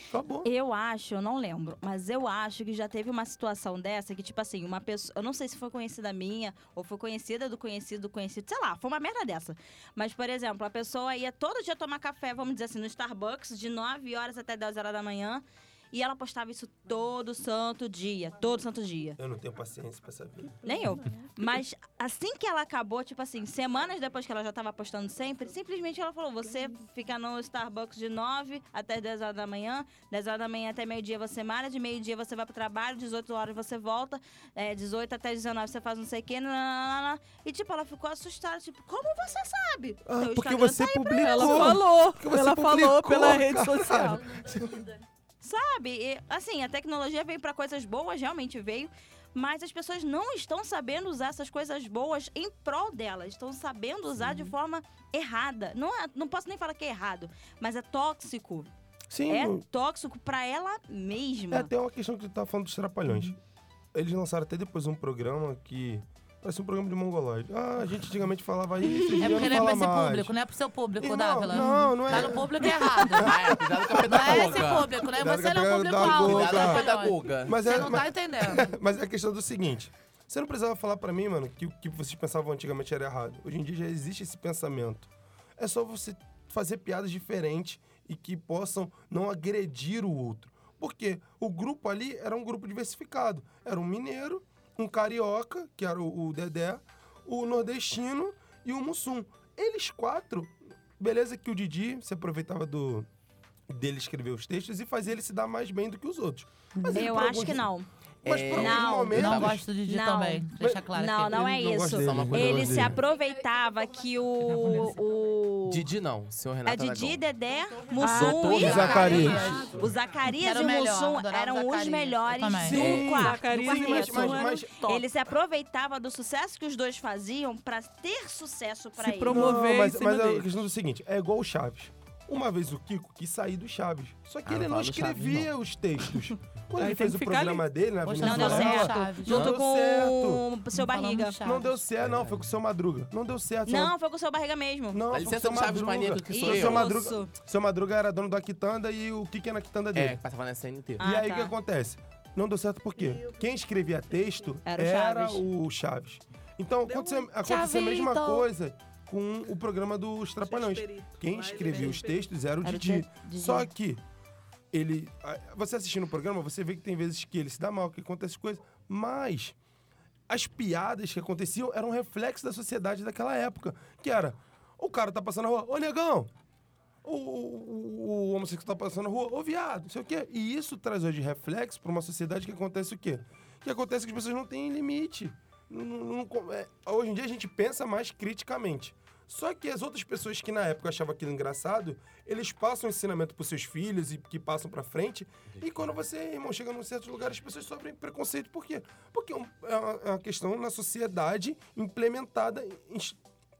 Acabou. Eu acho, eu não lembro, mas eu acho que já teve uma situação dessa que, tipo assim, uma pessoa. Eu não sei se foi conhecida minha, ou foi conhecida do conhecido do conhecido, sei lá, foi uma merda dessa. Mas, por exemplo, a pessoa ia todo dia tomar café, vamos dizer assim, no Starbucks, de 9 horas até 10 horas da manhã. E ela postava isso todo santo dia, todo santo dia. Eu não tenho paciência pra vida. Nem eu. Mas assim que ela acabou, tipo assim, semanas depois que ela já tava postando sempre, simplesmente ela falou: você fica no Starbucks de 9 até 10 horas da manhã, 10 horas da manhã até meio-dia você malha, de meio-dia você vai pro trabalho, 18 horas você volta, é, 18 até 19 você faz não sei o quê, nananana. e tipo, ela ficou assustada, tipo, como você sabe? Ah, porque Instagram você tá publicou. Ela falou, Porque você ela falou publicou, pela rede cara. social. Sabe? E, assim, a tecnologia veio pra coisas boas, realmente veio. Mas as pessoas não estão sabendo usar essas coisas boas em prol delas. Estão sabendo usar de forma errada. Não, é- não posso nem falar que é errado, mas é tóxico. Sim, É tóxico pra ela mesma. É até uma questão que tu tava falando dos trapalhões. Eles lançaram até depois um programa que. Parece um programa de mongoloide. Ah, a gente antigamente falava isso, É porque não é pra esse mais. público, não é pro seu público, Irmão, Dávila. não, não é. Tá no público errado. Ah, é, cuidado com a Não é esse pedagoga. público, né? Cuidado Você não é o público pedagoga. alvo. Cuidado com a pedagoga. Mas Você é, não mas, tá entendendo. mas é a questão do seguinte. Você não precisava falar pra mim, mano, que o que vocês pensavam antigamente era errado. Hoje em dia já existe esse pensamento. É só você fazer piadas diferentes e que possam não agredir o outro. Porque o grupo ali era um grupo diversificado. Era um mineiro, um carioca, que era o, o Dedé, o nordestino e o Mussum. Eles quatro, beleza que o Didi se aproveitava do dele escrever os textos e fazia ele se dar mais bem do que os outros. Mas Eu acho alguns- que não. Mas por alguns Não, momentos... Não gosto do Didi Não. também. Deixa claro não, aqui. não é não isso. Ele se aproveitava que o. o Didi não, senhor é Renato Didi, Aragão. Dedé, Mussum e. Zacarias. O Zacarias e o o Mussum eram os melhores do Sim, quarto. Zacarias e top. Ele se aproveitava do sucesso que os dois faziam pra ter sucesso pra Se ele. promo- promover Não, mas, mas é a questão do seguinte, é igual o Chaves. Uma vez o Kiko quis sair do Chaves. Só que Ah, ele não não do Chaves, escrevia os textos. Quando Aí ele fez o programa dele na Poxa, Não deu certo. Chaves. Junto Não com deu o seu barriga. Não deu certo, não, foi com o seu Madruga. Não deu certo. Não, foi com o seu barriga mesmo. não Dá foi com o seu Madruga. maníaco que sou O eu. seu Madruga, seu Madruga era dono da Quitanda e o Kiki era na Quitanda É, dele. que passava na CNT. Ah, e aí o tá. que acontece? Não deu certo por quê? Quem escrevia texto Era o era Chaves. o Chaves. Então aconteceu, aconteceu a mesma coisa com o programa dos Trapalhões. Quem escrevia os textos era o Didi. Só que ele. Você assistindo o programa, você vê que tem vezes que ele se dá mal, que acontece coisa. Mas as piadas que aconteciam eram reflexo da sociedade daquela época. Que era, o cara tá passando na rua, ô negão! O, o, o homossexual tá passando na rua, ô viado, não sei o quê. E isso traz hoje reflexo pra uma sociedade que acontece o quê? Que acontece que as pessoas não têm limite. Não- não- é, hoje em dia a gente pensa mais criticamente. Só que as outras pessoas que na época achavam aquilo engraçado, eles passam o ensinamento pros seus filhos e que passam pra frente. E quando você, irmão, chega num certo lugar, as pessoas sofrem preconceito. Por quê? Porque é é uma, é uma questão na sociedade implementada. ins-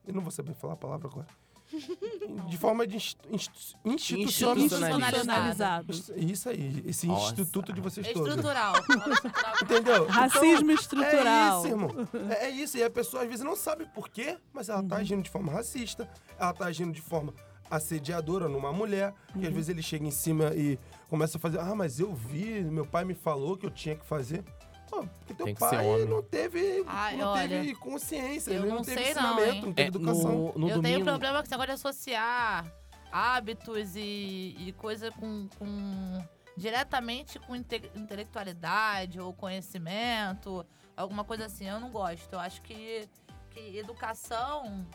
Eu não vou saber falar a palavra agora. De forma de inst- inst- institucional. Institucionalizado. Isso aí, esse Nossa. instituto de vocês todos. Estrutural. Entendeu? Racismo É estrutural. isso, irmão. É, é isso. E a pessoa às vezes não sabe por quê, mas ela tá agindo de forma racista, ela tá agindo de forma assediadora numa mulher, que às vezes ele chega em cima e começa a fazer, ah, mas eu vi, meu pai me falou que eu tinha que fazer. Pô, porque teu Tem que ser pai homem. não teve, Ai, não olha, teve consciência, eu ele não, não teve sei não, ensinamento, hein? não teve É, educação. no, no eu domingo. tenho problema com esse negócio de associar hábitos e, e coisa com, com- diretamente com inte- intelectualidade ou conhecimento, alguma coisa assim. Eu não gosto. Eu acho que, que educação.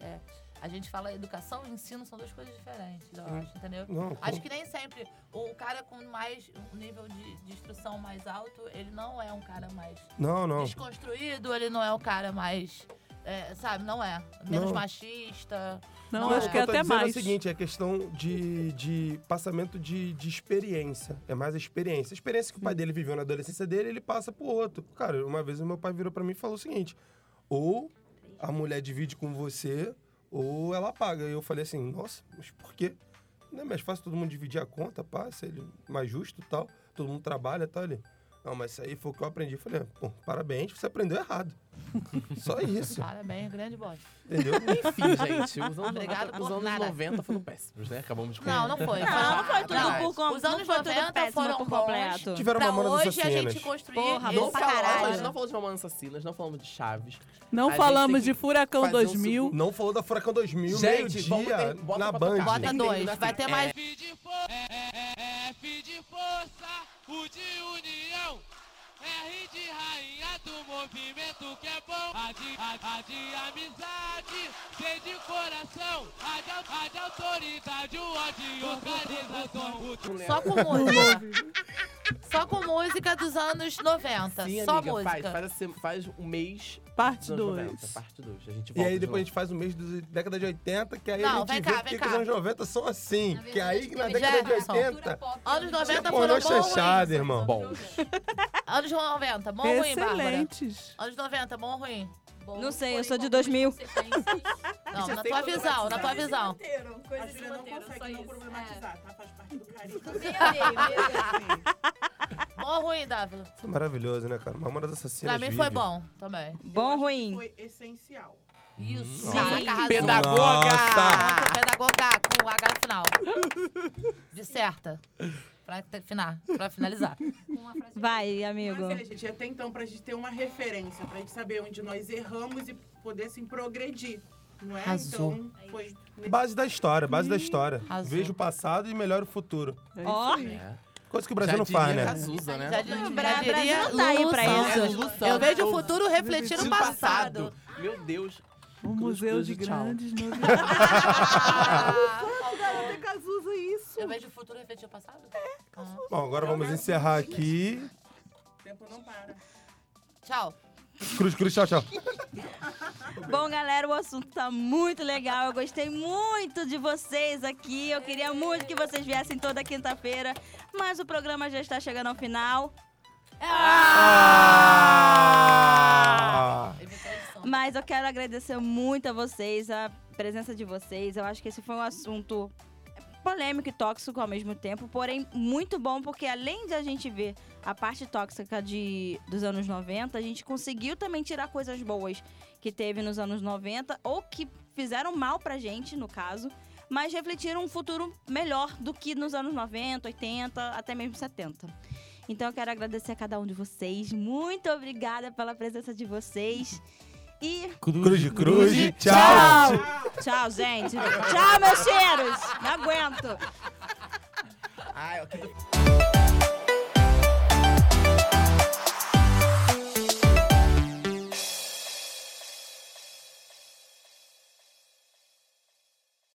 é, a gente fala educação e ensino são duas coisas diferentes, eu acho, entendeu? Não, Acho que nem sempre o cara com mais um nível de, de instrução mais alto, ele não é um cara mais não, não. desconstruído, ele não é o cara mais. é, sabe, não é. Menos Não. machista. Não, Não, acho é. que é o eu tô até dizendo mais. É o seguinte, é questão de, de passamento de, de experiência. É mais a experiência. A experiência que o pai dele viveu na adolescência dele, ele passa pro outro. Cara, uma vez o meu pai virou pra mim e falou o seguinte: ou a mulher divide com você, ou ela paga. E eu falei assim, nossa, mas por quê? Não é mais fácil todo mundo dividir a conta, pá, ser mais justo tal. Todo mundo trabalha tal. Ele, Não, mas isso aí foi o que eu aprendi. Eu Falei, pô, parabéns, você aprendeu errado. Só isso, Parabéns, grande bosta. entendeu? Enfim, gente, os anos, Obrigado 90, por os anos nada. 90 foram péssimos, né? Acabamos de Não, não foi. Não, não foi tudo Verdade. por com... Os não anos foi tudo 90 péssimo foram por completo. Tiveram Pra Mamonas hoje a gente construir Porra, bom pra falamos, caralho. a gente não falou de Mamonas Assassinas, não falamos de Chaves. Não A falamos de Furacão fazer um 2000. Não falou da Furacão 2000, Gente, meio-dia, na Band. Bota Tem dois. Vai né? ter mais. F de força, é, F de força, U de união, R de do movimento que é bom, A de, a, a de amizade, C de coração, A de, a de autoridade, o O de organização. O Só com música. Só com música dos anos 90. Sim, Só amiga, música. faz, faz, assim, faz um mês Parte dos anos 2. 90, parte 2. A gente E volta aí de depois a gente faz o mês da década de 80, que aí Não, a gente vem vê cá, vem que os cá. anos 90 são assim. Na que aí na década de Jefferson. 80... Anos 90 Tinha foram bons ruins? irmão. Bons. Anos 90, bom ou ruim, Bárbara? Excelentes. Anos 90, bom ou ruim? Bom, Não sei, eu sou de com 2000. consequências. Não, Você na tua visão, na tua visão. A Coisas de roteiro, só consegue não isso. problematizar, tá? Faz parte do carinho. É. Meio, meio, meio. Ruim, Dávila? Isso é maravilhoso, né, cara? Mamonas Assassinas Pra mim foi vive. bom também. Bom ou ruim? Foi essencial. Isso. Sim. Caraca, arrasou. Pedagoga! Ponto pedagoga com H no final. Disserta. Pra terminar, pra finalizar. Vai, amigo. Mas é, gente, até então, pra gente ter uma referência, pra gente saber onde nós erramos e poder, assim, progredir. Não é? Arrasou. Então, foi... Base da história, base da história. Arrasou. Veja o passado e melhora o futuro. Ó. aí. É. Coisa que o Brasil Já não diria faz, né? Cazuza, né? Já, di- Bra- já diria Brasil não tá aí pra isso. É, Santos. Eu vejo o futuro refletindo o No passado. Meu Deus. Um Cruz, museu de grandes novidades. Ah, Cazuza, isso. Eu vejo o futuro refletir o passado? É. Bom, agora vamos encerrar aqui. O tempo não para. Tchau. Cruz, cruz, tchau, tchau. Bom, galera, o assunto tá muito legal. Eu gostei muito de vocês aqui. Eu queria muito que vocês viessem toda quinta-feira. Mas o programa já está chegando ao final. Ah! Evitou a edição. Mas eu quero agradecer muito a vocês, a presença de vocês. Eu acho que esse foi um assunto polêmico e tóxico ao mesmo tempo, porém muito bom porque além de a gente ver a parte tóxica de, dos anos 90, a gente conseguiu também tirar coisas boas que teve nos anos 90 ou que fizeram mal pra gente, no caso, mas refletiram um futuro melhor do que nos anos 90, 80, até mesmo 70. Então eu quero agradecer a cada um de vocês. Muito obrigada pela presença de vocês. E Cruz, cruz, tchau. Tchau, gente. Tchau, meus cheiros. Não aguento. Ai, que-